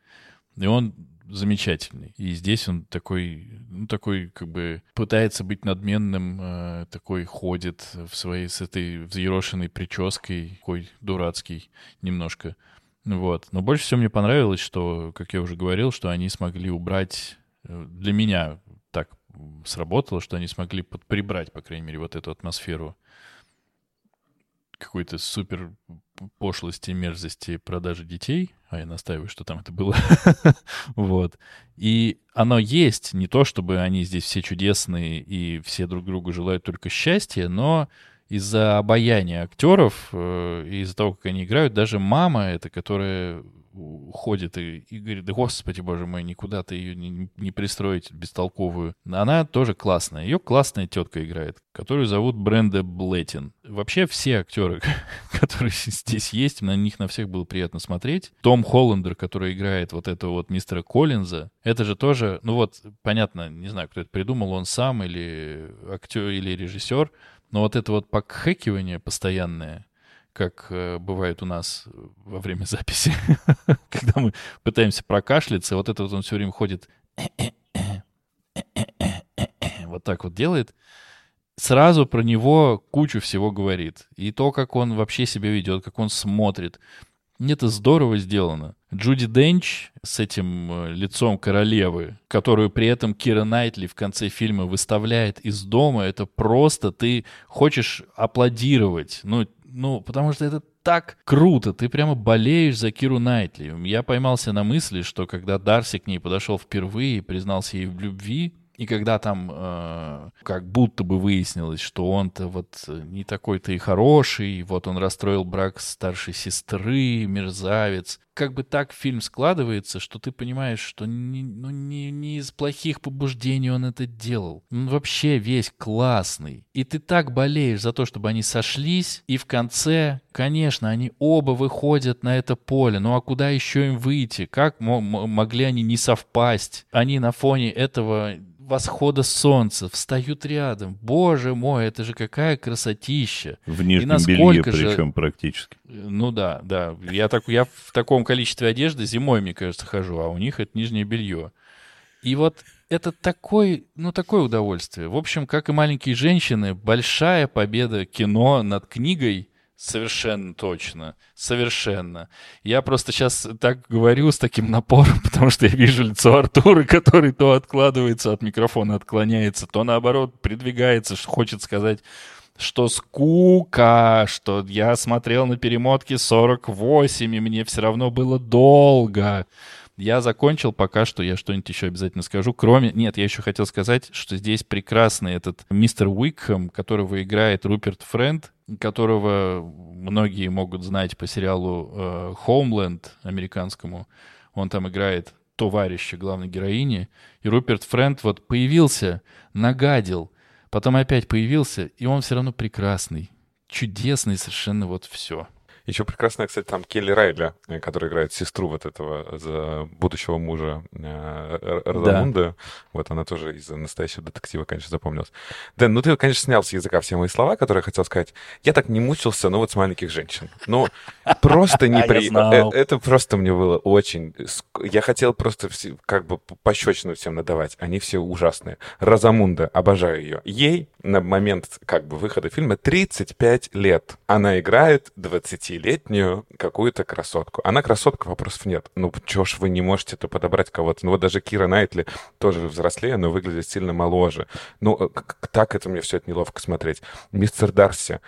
И он замечательный. И здесь он такой, ну, такой, как бы, пытается быть надменным, э, такой ходит в своей, с этой взъерошенной прической, такой дурацкий немножко. Вот. Но больше всего мне понравилось, что, как я уже говорил, что они смогли убрать, э, для меня так сработало, что они смогли под, прибрать, по крайней мере, вот эту атмосферу какой-то супер пошлости, мерзости продажи детей, а я настаиваю, что там это было, вот. И оно есть, не то чтобы они здесь все чудесные и все друг другу желают только счастья, но из-за обаяния актеров, э, из-за того, как они играют, даже мама эта, которая ходит и, и говорит, да господи, боже мой, никуда ты ее не, не пристроить бестолковую. Она тоже классная. Ее классная тетка играет, которую зовут Бренда Блеттин. Вообще все актеры, которые здесь есть, на них на всех было приятно смотреть. Том Холландер, который играет вот этого вот мистера Коллинза, это же тоже, ну вот, понятно, не знаю, кто это придумал, он сам или актер, или режиссер, но вот это вот покхекивание постоянное, как э, бывает у нас во время записи, когда мы пытаемся прокашляться, вот это вот он все время ходит, вот так вот делает, сразу про него кучу всего говорит. И то, как он вообще себя ведет, как он смотрит. Это здорово сделано. Джуди Денч с этим э, лицом королевы, которую при этом Кира Найтли в конце фильма выставляет из дома, это просто ты хочешь аплодировать. Ну, ну, потому что это так круто, ты прямо болеешь за Киру Найтли. Я поймался на мысли, что когда Дарси к ней подошел впервые и признался ей в любви, и когда там э, как будто бы выяснилось, что он-то вот не такой-то и хороший, вот он расстроил брак старшей сестры, мерзавец. Как бы так фильм складывается, что ты понимаешь, что не, ну, не, не из плохих побуждений он это делал. Он вообще весь классный. И ты так болеешь за то, чтобы они сошлись, и в конце, конечно, они оба выходят на это поле. Ну а куда еще им выйти? Как могли они не совпасть? Они на фоне этого восхода солнца, встают рядом. Боже мой, это же какая красотища. В нижнем белье причем практически. Ну да, да. Я, так, я в таком количестве одежды зимой, мне кажется, хожу, а у них это нижнее белье. И вот это такой, ну, такое удовольствие. В общем, как и «Маленькие женщины», большая победа кино над книгой — Совершенно точно. Совершенно. Я просто сейчас так говорю с таким напором, потому что я вижу лицо Артура, который то откладывается от микрофона, отклоняется, то наоборот придвигается, хочет сказать, что скука, что я смотрел на перемотке 48, и мне все равно было долго. Я закончил, пока что я что-нибудь еще обязательно скажу. Кроме... Нет, я еще хотел сказать, что здесь прекрасный этот мистер Уикхэм, которого играет Руперт Френд, которого многие могут знать по сериалу «Хоумленд» э, американскому. Он там играет товарища главной героини. И Руперт Френд вот появился, нагадил, потом опять появился, и он все равно прекрасный, чудесный совершенно вот все. Еще прекрасная, кстати, там Келли Райли, э, которая играет сестру вот этого за будущего мужа э, Розамунда. Да. Вот она тоже из настоящего детектива, конечно, запомнилась. Дэн, ну ты, конечно, снял с языка все мои слова, которые я хотел сказать. Я так не мучился, но вот с маленьких женщин. Ну, просто неприятно. Э, это просто мне было очень... Я хотел просто как бы пощечину всем надавать. Они все ужасные. Розамунда, обожаю ее. Ей на момент как бы выхода фильма 35 лет. Она играет 20-летнюю какую-то красотку. Она красотка, вопросов нет. Ну, чё ж вы не можете-то подобрать кого-то? Ну, вот даже Кира Найтли тоже взрослее, но выглядит сильно моложе. Ну, э, так это мне все это неловко смотреть. Мистер Дарси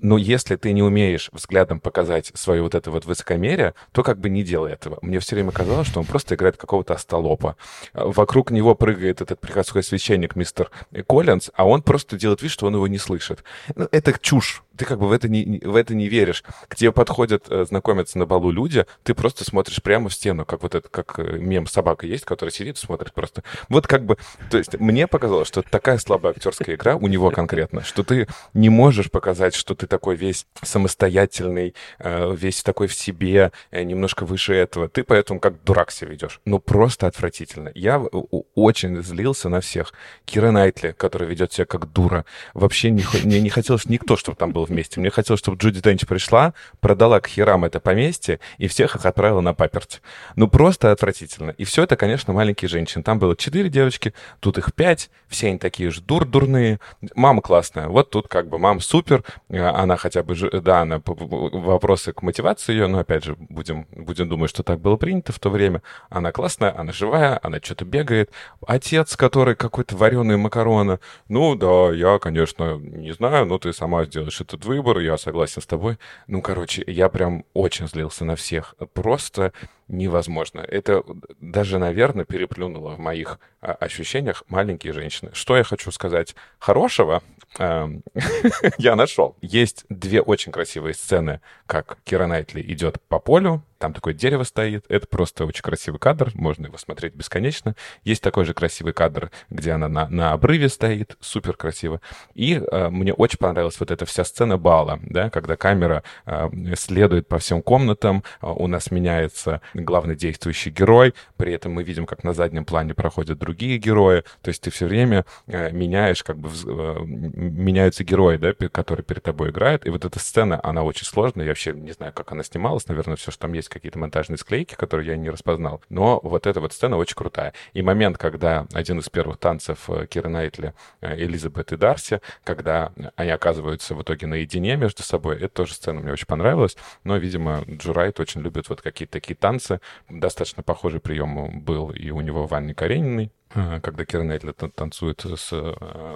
но если ты не умеешь взглядом показать свое вот это вот высокомерие, то как бы не делай этого. Мне все время казалось, что он просто играет какого-то остолопа. Вокруг него прыгает этот приходской священник мистер Коллинз, а он просто делает вид, что он его не слышит. Ну, это чушь ты как бы в это не, в это не веришь. К тебе подходят э, знакомиться на балу люди, ты просто смотришь прямо в стену, как вот это, как э, мем собака есть, который сидит и смотрит просто. Вот как бы, то есть мне показалось, что такая слабая актерская игра у него конкретно, что ты не можешь показать, что ты такой весь самостоятельный, э, весь такой в себе, немножко выше этого. Ты поэтому как дурак себя ведешь. Ну, просто отвратительно. Я очень злился на всех. Кира Найтли, которая ведет себя как дура. Вообще не, мне не хотелось никто, чтобы там был вместе. Мне хотелось, чтобы Джуди Денч пришла, продала к херам это поместье и всех их отправила на паперть. Ну, просто отвратительно. И все это, конечно, маленькие женщины. Там было четыре девочки, тут их пять, все они такие же дур-дурные. Мама классная. Вот тут как бы мама супер, э, она хотя бы, да, она вопросы к мотивации ее, но опять же, будем, будем думать, что так было принято в то время. Она классная, она живая, она что-то бегает. Отец, который какой-то вареный макароны. Ну, да, я, конечно, не знаю, но ты сама сделаешь это этот выбор, я согласен с тобой. Ну, короче, я прям очень злился на всех. Просто невозможно. Это даже, наверное, переплюнуло в моих а, ощущениях маленькие женщины. Что я хочу сказать хорошего, эм, я нашел. Есть две очень красивые сцены, как Кира Найтли идет по полю, там такое дерево стоит. Это просто очень красивый кадр, можно его смотреть бесконечно. Есть такой же красивый кадр, где она на, на обрыве стоит, супер красиво. И э, мне очень понравилась вот эта вся сцена бала, да, когда камера э, следует по всем комнатам, э, у нас меняется главный действующий герой, при этом мы видим, как на заднем плане проходят другие герои, то есть ты все время э, меняешь, как бы, э, меняются герои, да, которые перед тобой играют, и вот эта сцена, она очень сложная, я вообще не знаю, как она снималась, наверное, все, что там есть, какие-то монтажные склейки, которые я не распознал, но вот эта вот сцена очень крутая. И момент, когда один из первых танцев э, Кира Найтли, Элизабет и Дарси, когда они оказываются в итоге наедине между собой, это тоже сцена мне очень понравилась, но, видимо, Джо Райт очень любит вот какие-то такие танцы. Достаточно похожий прием был и у него в Анне Карениной э, когда Кира Найтли танцует с э,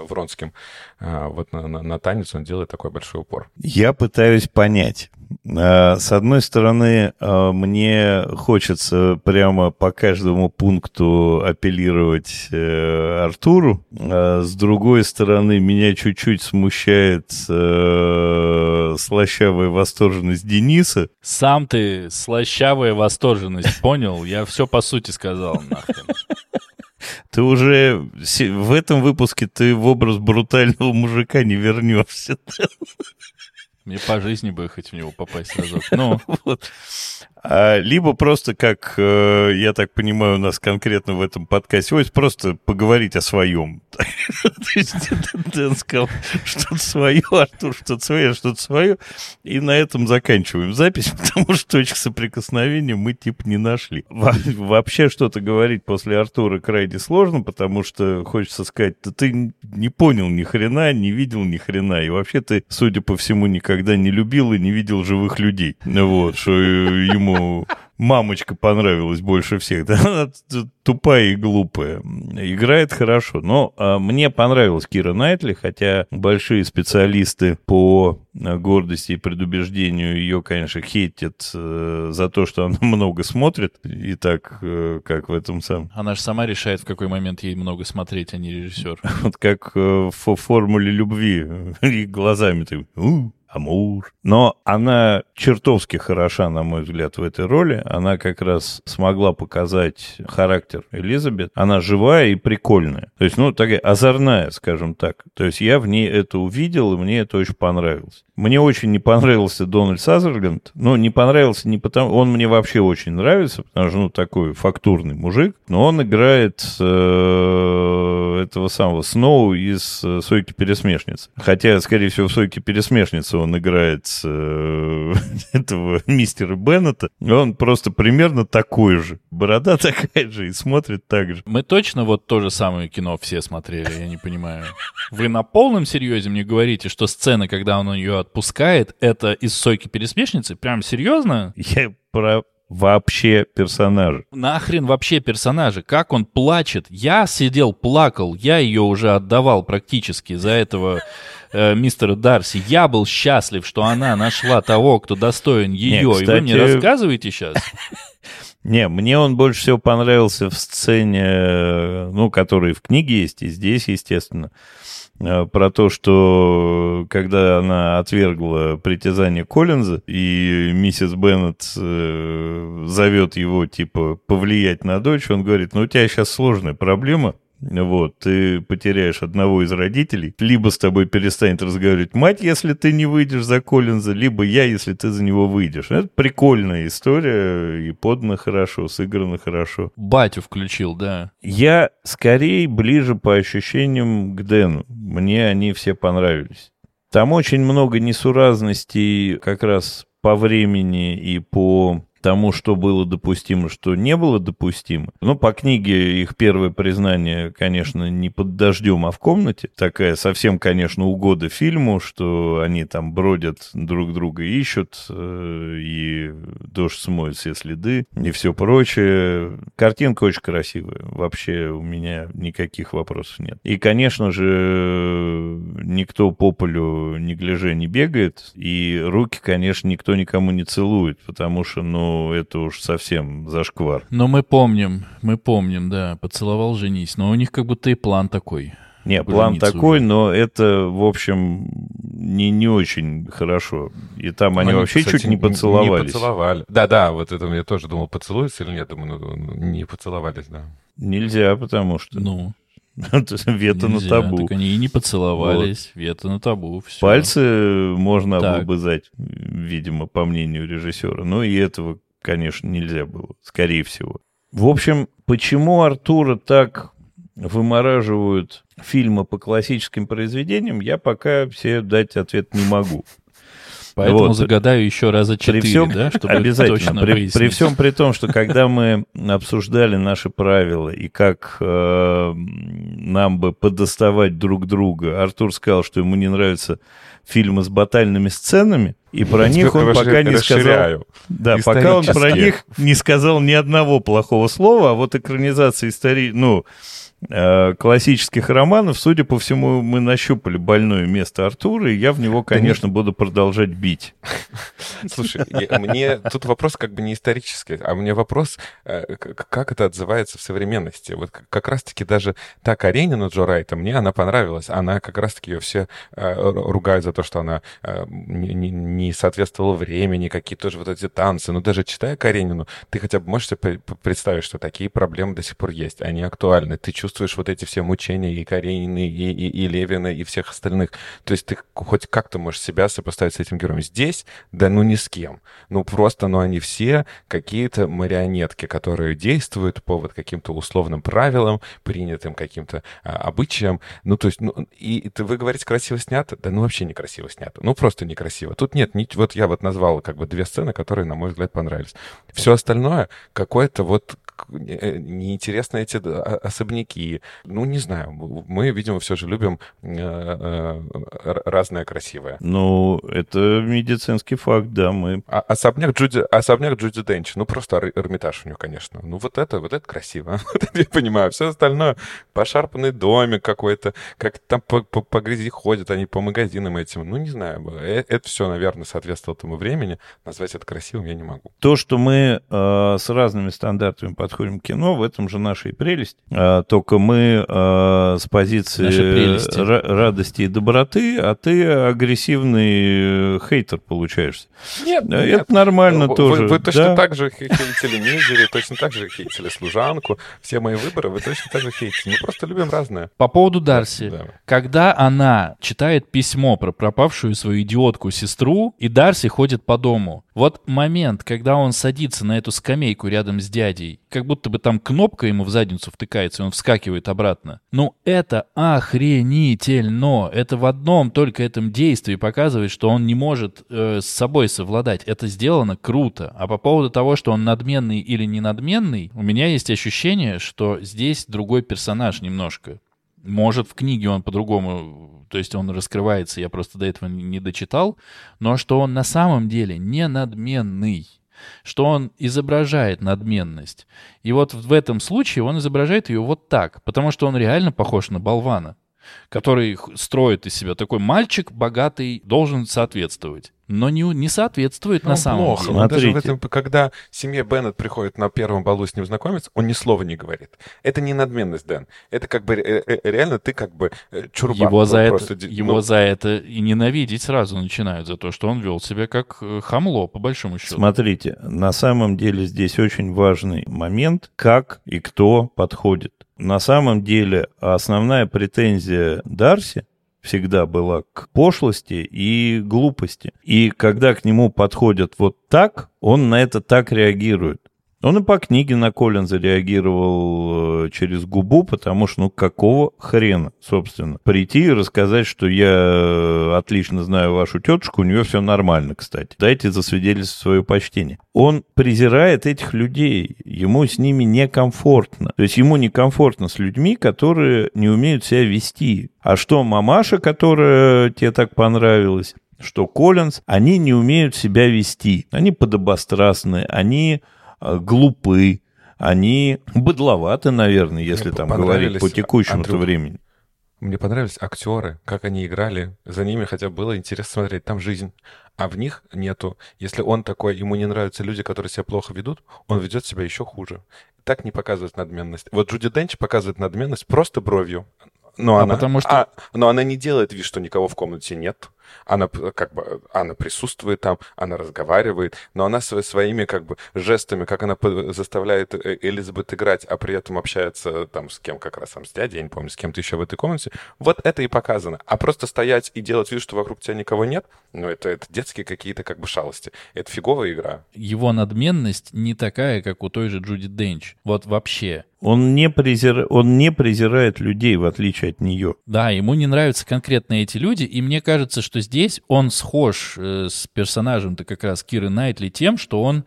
Вронским, э, вот на, на, на танец он делает такой большой упор. Я пытаюсь понять. С одной стороны, мне хочется прямо по каждому пункту апеллировать Артуру. С другой стороны, меня чуть-чуть смущает слащавая восторженность Дениса. Сам ты слащавая восторженность, понял? Я все по сути сказал, нахрен. Ты уже в этом выпуске ты в образ брутального мужика не вернешься. Мне по жизни бы хоть в него попасть разок. Ну. Вот. А, либо просто, как э, я так понимаю, у нас конкретно в этом подкасте, ой, просто поговорить о своем. То есть Дэн сказал что-то свое, Артур что-то свое, что-то свое. И на этом заканчиваем запись, потому что точек соприкосновения мы типа не нашли. Вообще что-то говорить после Артура крайне сложно, потому что хочется сказать, да ты не понял ни хрена, не видел ни хрена. И вообще ты, судя по всему, никогда не любил и не видел живых людей. Вот, что ему мамочка понравилась больше всех. Да? Она тупая и глупая. Играет хорошо. Но а, мне понравилась Кира Найтли, хотя большие специалисты по а, гордости и предубеждению ее, конечно, хейтят э, за то, что она много смотрит. И так, э, как в этом самом... Она же сама решает, в какой момент ей много смотреть, а не режиссер. Вот как э, в формуле любви. И глазами ты... Амур. Но она чертовски хороша, на мой взгляд, в этой роли. Она как раз смогла показать характер Элизабет. Она живая и прикольная. То есть, ну, такая озорная, скажем так. То есть я в ней это увидел, и мне это очень понравилось. Мне очень не понравился Дональд Сазерленд. Ну, не понравился не потому... Он мне вообще очень нравится, потому что, ну, такой фактурный мужик. Но он играет э, этого самого Сноу из э, «Сойки пересмешницы». Хотя, скорее всего, в «Сойке пересмешницы» он играет э, этого мистера Беннета, он просто примерно такой же. Борода такая же и смотрит так же. Мы точно вот то же самое кино все смотрели, я не понимаю. Вы на полном серьезе мне говорите, что сцена, когда он ее отпускает, это из «Сойки пересмешницы»? Прям серьезно? Я про вообще персонажи. Нахрен вообще персонажи? Как он плачет? Я сидел, плакал, я ее уже отдавал практически за этого э, мистера Дарси. Я был счастлив, что она нашла того, кто достоин ее. Не, кстати... И вы мне рассказываете сейчас? Не, мне он больше всего понравился в сцене, ну, который в книге есть, и здесь, естественно. Э, про то, что когда она отвергла притязание Коллинза, и миссис Беннет э, зовет его, типа, повлиять на дочь, он говорит, ну, у тебя сейчас сложная проблема, вот, ты потеряешь одного из родителей, либо с тобой перестанет разговаривать мать, если ты не выйдешь за Коллинза, либо я, если ты за него выйдешь. Это прикольная история, и подана хорошо, сыграна хорошо. Батю включил, да. Я скорее ближе по ощущениям к Дэну. Мне они все понравились. Там очень много несуразностей как раз по времени и по тому, что было допустимо, что не было допустимо. Ну, по книге их первое признание, конечно, не под дождем, а в комнате. Такая совсем, конечно, угода фильму, что они там бродят, друг друга ищут, э, и дождь смоет все следы, и все прочее. Картинка очень красивая. Вообще у меня никаких вопросов нет. И, конечно же, никто по полю не гляже не бегает, и руки, конечно, никто никому не целует, потому что, ну, ну, это уж совсем зашквар. Но мы помним, мы помним, да, поцеловал, женись. Но у них как будто и план такой. Не, план такой, уже. но это, в общем, не, не очень хорошо. И там они, они вообще кстати, чуть не поцеловались. Не поцеловали. Да-да, вот это я тоже думал, поцелуются или нет. Думаю, ну, ну не поцеловались, да. Нельзя, потому что... Ну, Вето на табу. Так они и не поцеловались. Вот. Вето на табу. Все. Пальцы можно так. облобызать, видимо, по мнению режиссера. Но и этого, конечно, нельзя было, скорее всего. В общем, почему Артура так вымораживают фильмы по классическим произведениям, я пока все дать ответ не могу. Поэтому вот. загадаю еще раза четыре, при всем, да, чтобы обязательно. точно при, при всем при том, что когда мы обсуждали наши правила и как э, нам бы подоставать друг друга, Артур сказал, что ему не нравятся фильмы с батальными сценами, и про Я них он пока не сказал. Да, пока он про них не сказал ни одного плохого слова, а вот экранизация истории, ну, классических романов, судя по всему, мы нащупали больное место Артура, и я в него, конечно, буду продолжать бить. Слушай, мне тут вопрос как бы не исторический, а мне вопрос, э, как это отзывается в современности. Вот как раз-таки даже та Каренина Джо Райта, мне она понравилась. Она как раз-таки ее все э, ругают за то, что она не соответствовала времени, какие тоже вот эти танцы. Но даже читая Каренину, ты хотя бы можешь себе представить, что такие проблемы до сих пор есть, они актуальны. Ты чувствуешь чувствуешь вот эти все мучения и Каренины, и, и, и Левина, и всех остальных. То есть ты хоть как-то можешь себя сопоставить с этим героем. Здесь, да ну ни с кем. Ну просто, ну они все какие-то марионетки, которые действуют по вот каким-то условным правилам, принятым каким-то а, обычаям. Ну то есть, ну, и, и вы говорите, красиво снято? Да ну вообще некрасиво снято. Ну просто некрасиво. Тут нет, ни, вот я вот назвал как бы две сцены, которые, на мой взгляд, понравились. Все остальное какое-то вот неинтересны эти особняки. Ну, не знаю. Мы, видимо, все же любим э, э, разное красивое. Ну, это медицинский факт, да, мы... А, особняк Джуди, особняк Джуди Денч, ну, просто Эрмитаж у него, конечно. Ну, вот это, вот это красиво. я понимаю. Все остальное, пошарпанный домик какой-то, как там по, по, по грязи ходят они по магазинам этим. Ну, не знаю. Это все, наверное, соответствовало тому времени. Назвать это красивым я не могу. То, что мы э, с разными стандартами подходим к кино, в этом же наша и прелесть. А, только мы а, с позиции радости и доброты, а ты агрессивный хейтер получаешься. Нет, это нет. нормально вы, тоже. Вы, вы точно да? так же хейтили Мизери, точно так же хейтили Служанку. Все мои выборы вы точно так же хейтите. Мы просто любим разное. По поводу Дарси. Да. Когда она читает письмо про пропавшую свою идиотку сестру, и Дарси ходит по дому, вот момент, когда он садится на эту скамейку рядом с дядей, как будто бы там кнопка ему в задницу втыкается, и он вскакивает обратно. Ну, это охренительно. Это в одном только этом действии показывает, что он не может э, с собой совладать. Это сделано круто. А по поводу того, что он надменный или не надменный, у меня есть ощущение, что здесь другой персонаж немножко. Может, в книге он по-другому то есть он раскрывается, я просто до этого не дочитал, но что он на самом деле не надменный, что он изображает надменность. И вот в этом случае он изображает ее вот так, потому что он реально похож на болвана который строит из себя такой мальчик богатый, должен соответствовать. Но не, не соответствует ну, на самом плохо. деле. Смотрите. Даже в этом, когда семья Беннет приходит на первом балу с ним знакомиться, он ни слова не говорит. Это не надменность, Дэн. Это как бы э, э, реально ты как бы э, чурбан. Его, за это, его ну... за это и ненавидеть сразу начинают, за то, что он вел себя как хамло, по большому счету. Смотрите, на самом деле здесь очень важный момент, как и кто подходит на самом деле основная претензия Дарси всегда была к пошлости и глупости. И когда к нему подходят вот так, он на это так реагирует. Он и по книге на Коллинза реагировал э, через губу, потому что, ну, какого хрена, собственно, прийти и рассказать, что я э, отлично знаю вашу тетушку, у нее все нормально, кстати. Дайте засвидетельствовать свое почтение. Он презирает этих людей, ему с ними некомфортно. То есть ему некомфортно с людьми, которые не умеют себя вести. А что мамаша, которая тебе так понравилась, что Коллинз, они не умеют себя вести. Они подобострастны, они глупы, они быдловаты, наверное, если Мне там говорить по текущему Андрюх, времени. Мне понравились актеры, как они играли. За ними хотя бы было интересно смотреть. Там жизнь. А в них нету. Если он такой, ему не нравятся люди, которые себя плохо ведут, он ведет себя еще хуже. Так не показывает надменность. Вот Джуди Денч показывает надменность просто бровью. Но, а она, потому что... а, но она не делает вид, что никого в комнате нет она как бы, она присутствует там, она разговаривает, но она своими как бы жестами, как она заставляет э, Элизабет играть, а при этом общается там с кем, как раз там с дядей, я не помню, с кем-то еще в этой комнате, вот это и показано. А просто стоять и делать вид, что вокруг тебя никого нет, ну это, это детские какие-то как бы шалости. Это фиговая игра. Его надменность не такая, как у той же Джуди Денч. Вот вообще. Он не, презира... он не презирает людей, в отличие от нее. Да, ему не нравятся конкретно эти люди, и мне кажется, что здесь он схож э, с персонажем-то как раз Киры Найтли тем, что он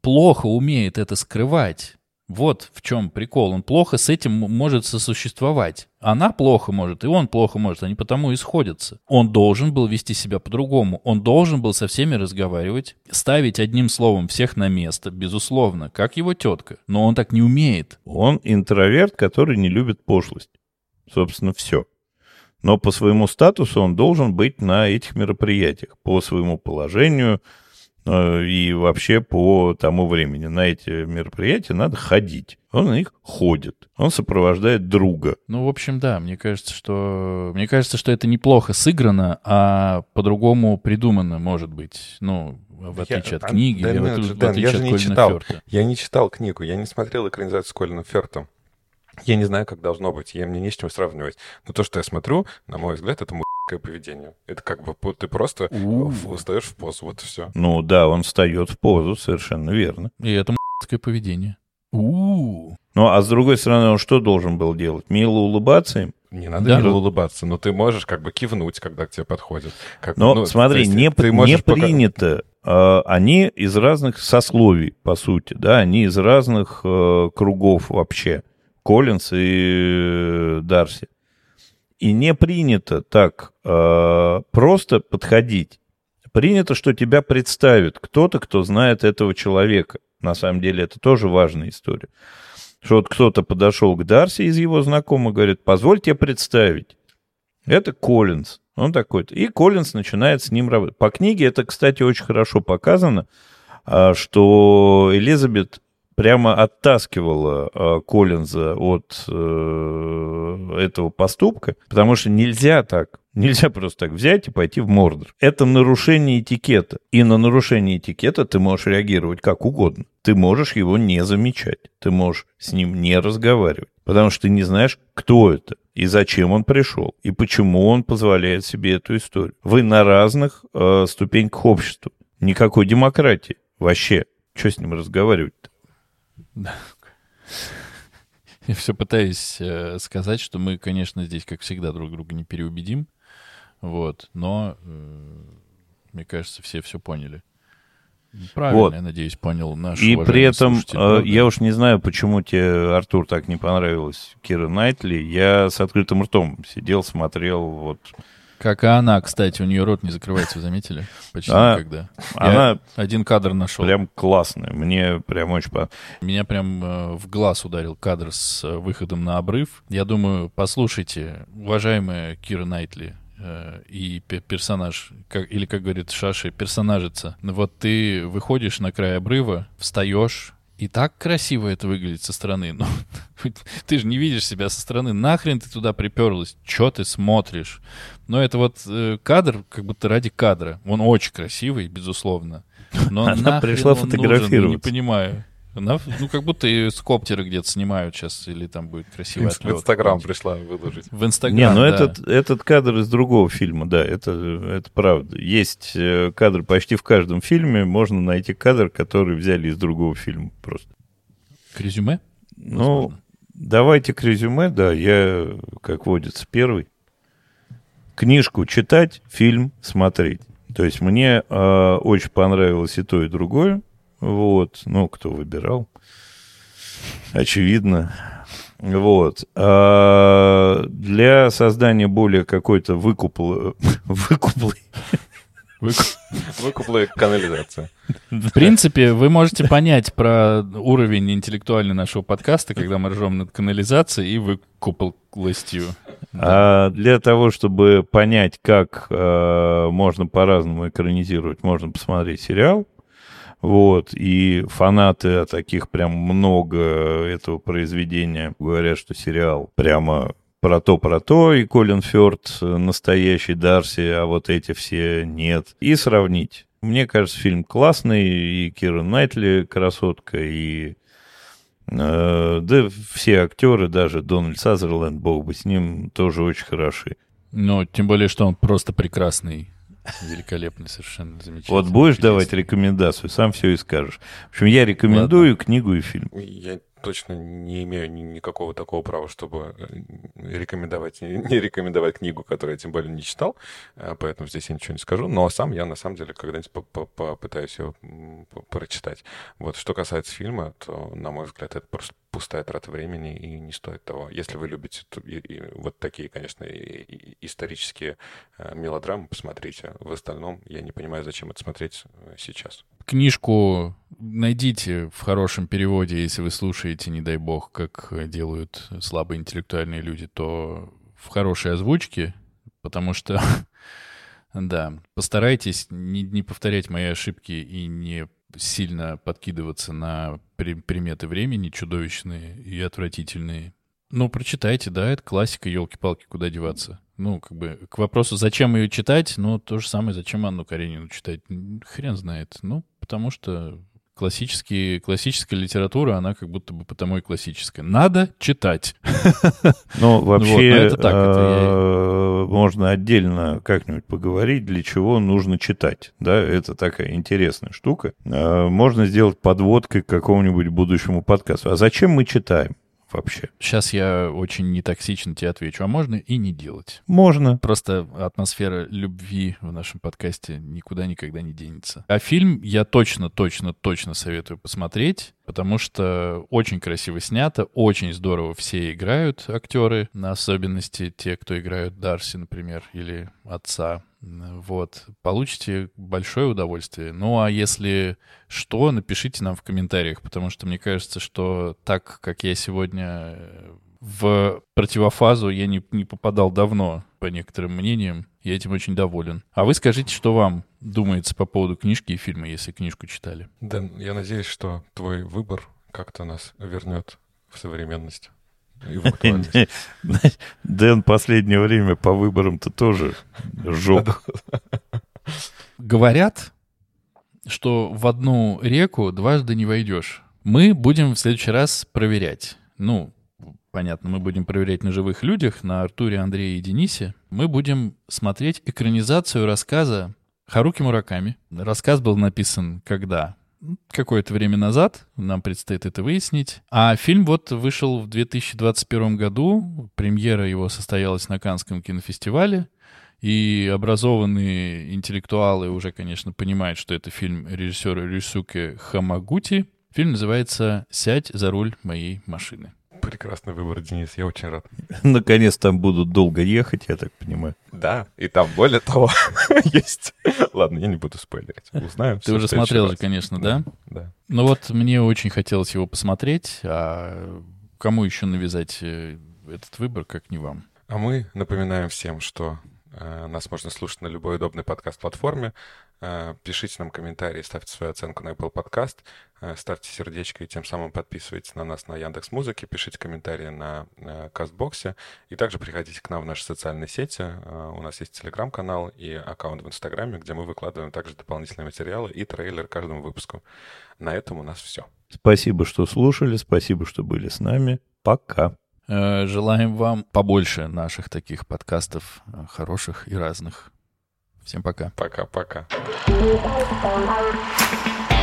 плохо умеет это скрывать. Вот в чем прикол. Он плохо с этим может сосуществовать. Она плохо может, и он плохо может. Они потому и сходятся. Он должен был вести себя по-другому. Он должен был со всеми разговаривать, ставить одним словом всех на место, безусловно, как его тетка. Но он так не умеет. Он интроверт, который не любит пошлость. Собственно, все. Но по своему статусу он должен быть на этих мероприятиях, по своему положению, и вообще по тому времени. На эти мероприятия надо ходить. Он на них ходит. Он сопровождает друга. Ну, в общем, да, мне кажется, что мне кажется, что это неплохо сыграно, а по-другому придумано, может быть. Ну, в отличие я, от книги, да, или в, в отличие я от не читал. Ферта. Я не читал книгу, я не смотрел экранизацию с Колином Фертом. Я не знаю, как должно быть, я мне не с чем сравнивать. Но то, что я смотрю, на мой взгляд, это мужское поведение. Это как бы ты просто устаешь в позу, вот и все. Ну да, он встает в позу, совершенно верно. И это м***ское поведение. У-у-у. Ну а с другой стороны, он что должен был делать? Мило улыбаться им? Не надо Да. мило улыбаться, но ты можешь как бы кивнуть, когда к тебе подходят. Как, Но ну, смотри, есть не, ты не пока- принято. э, они из разных сословий, по сути, да, они из разных э, кругов вообще. Коллинз и э, Дарси. И не принято так э, просто подходить. Принято, что тебя представит кто-то, кто знает этого человека. На самом деле это тоже важная история. Что вот кто-то подошел к Дарси из его знакомых, говорит, позвольте представить. Это Коллинз. Он такой. И Коллинз начинает с ним работать. По книге это, кстати, очень хорошо показано, а, что Элизабет прямо оттаскивала а, Коллинза от э, этого поступка, потому что нельзя так. Нельзя просто так взять и пойти в Мордор. Это нарушение этикета. И на нарушение этикета ты можешь реагировать как угодно. Ты можешь его не замечать. Ты можешь с ним не разговаривать. Потому что ты не знаешь, кто это, и зачем он пришел, и почему он позволяет себе эту историю. Вы на разных э, ступеньках общества. Никакой демократии. Вообще. Что с ним разговаривать-то? Я все пытаюсь э, сказать, что мы, конечно, здесь, как всегда, друг друга не переубедим. Вот. Но, э, мне кажется, все все поняли. Правильно, Вот. я надеюсь, понял наш И при этом, слушатель, э, я уж не знаю, почему тебе, Артур, так не понравилась Кира Найтли. Я с открытым ртом сидел, смотрел. Вот. Как и она, кстати, у нее рот не закрывается, вы заметили? Почти А, никогда. Она Я один кадр нашел. прям классная. Мне прям очень понравилось. Меня прям э, в глаз ударил кадр с э, выходом на обрыв. Я думаю, послушайте, уважаемая Кира Найтли э, и пе- персонаж, как, или, как говорит Шаши, персонажица. Ну Вот ты выходишь на край обрыва, встаешь, и так красиво это выглядит со стороны. Ну, ты же не видишь себя со стороны. Нахрен ты туда приперлась? Че ты смотришь? Но это вот э, кадр, как будто ради кадра. Он очень красивый, безусловно. Но Она пришла он нужен? Я не понимаю. Она, ну, как будто и с коптера где-то снимают сейчас, или там будет красивый В. Инстаграм пришла выложить. В Инстаграм, Не, ну да. этот, этот кадр из другого фильма, да, это, это правда. Есть э, кадр почти в каждом фильме, можно найти кадр, который взяли из другого фильма просто. К резюме? Ну, Возможно. давайте к резюме, да, я, как водится, первый. Книжку читать, фильм смотреть. То есть мне э, очень понравилось и то, и другое. Вот, ну, кто выбирал, очевидно. Вот. А для создания более какой-то выкупл... выкуплой Выкуплая канализация. В принципе, вы можете понять про уровень интеллектуальный нашего подкаста, когда мы ржем над канализацией и выкуплостью. А для того, чтобы понять, как э, можно по-разному экранизировать, можно посмотреть сериал. Вот, и фанаты, таких прям много этого произведения, говорят, что сериал прямо про то, про то, и Колин Фёрд э, настоящий Дарси, а вот эти все нет. И сравнить. Мне кажется, фильм классный, и Кира Найтли красотка, и э, да все актеры, даже Дональд Сазерленд, бог бы с ним, тоже очень хороши. Ну, тем более, что он просто прекрасный, великолепный, совершенно замечательный. Вот будешь чудесный. давать рекомендацию, сам все и скажешь. В общем, я рекомендую книгу и фильм. Я точно не имею ни- никакого такого права, чтобы э, рекомендовать, не рекомендовать книгу, которую я тем более не читал, э, поэтому здесь я ничего не скажу. Но сам я, на самом деле, когда-нибудь по- по- попытаюсь ее прочитать. Вот, что касается фильма, то, на мой взгляд, это просто пустая трата времени и не стоит того. Если вы любите ту- и- и вот такие, конечно, и- и- исторические э, мелодрамы, посмотрите. В остальном я не понимаю, зачем это смотреть э, сейчас. Книжку найдите в хорошем переводе, если вы слушаете, не дай бог, как делают слабоинтеллектуальные люди, то в хорошей озвучке, потому что, да, постарайтесь не, не повторять мои ошибки и не сильно подкидываться на при- приметы времени чудовищные и отвратительные. Ну, прочитайте, да, это классика, елки-палки, куда деваться. Ну, как бы, к вопросу, зачем ее читать, ну, то же самое, зачем Анну Каренину читать, хрен знает. Ну, потому что классические, классическая литература, она как будто бы потому и классическая. Надо читать. Ну, вообще, Вот, но это так, это э, можно отдельно как-нибудь поговорить, для чего нужно читать. Да, это такая интересная штука. Э, Можно сделать подводкой к какому-нибудь будущему подкасту. А зачем мы читаем вообще? Сейчас я очень нетоксично тебе отвечу. А можно и не делать. Можно. Просто атмосфера любви в нашем подкасте никуда никогда не денется. А фильм я точно, точно, точно советую посмотреть, потому что очень красиво снято, очень здорово все играют актеры, на особенности те, кто играют Дарси, например, или отца. Вот. Получите большое удовольствие. Ну, а если что, напишите нам в комментариях, потому что мне кажется, что так, как я сегодня э, в противофазу я не, не попадал давно, по некоторым мнениям. Я этим очень доволен. А вы скажите, что вам думается по поводу книжки и фильма, если книжку читали. Дэн, я надеюсь, что твой выбор как-то нас вернет в современность и в актуальность. Дэн последнее время по выборам-то тоже жег. Говорят, что в одну реку дважды не войдешь. Мы будем в следующий раз проверять. Ну, понятно, мы будем проверять на живых людях, на Артуре, Андрее и Денисе. Мы будем смотреть экранизацию рассказа Харуки Мураками. Рассказ был написан когда? Какое-то время назад, нам предстоит это выяснить. А фильм вот вышел в 2021 году, премьера его состоялась на Канском кинофестивале, и образованные интеллектуалы уже, конечно, понимают, что это фильм режиссера Рюсуке Хамагути. Фильм называется «Сядь за руль моей машины». Прекрасный выбор, Денис, я очень рад. Наконец там будут долго ехать, я так понимаю. Да, и там более того есть. Ладно, я не буду спойлерить. Узнаем. Ты уже смотрел же, конечно, да? Да. Ну вот мне очень хотелось его посмотреть, а кому еще навязать э, этот выбор, как не вам? А мы напоминаем всем, что э, нас можно слушать на любой удобной подкаст-платформе. Э, пишите нам комментарии, ставьте свою оценку на Apple Podcast, ставьте сердечко и тем самым подписывайтесь на нас на Яндекс Музыке, пишите комментарии на э, Кастбоксе и также приходите к нам в наши социальные сети. Э, у нас есть телеграм-канал и аккаунт в Инстаграме, где мы выкладываем также дополнительные материалы и трейлер к каждому выпуску. На этом у нас все. Спасибо, что слушали, спасибо, что были с нами. Пока. Э, Желаем вам побольше наших таких подкастов, э, хороших и разных. Всем пока. Пока-пока.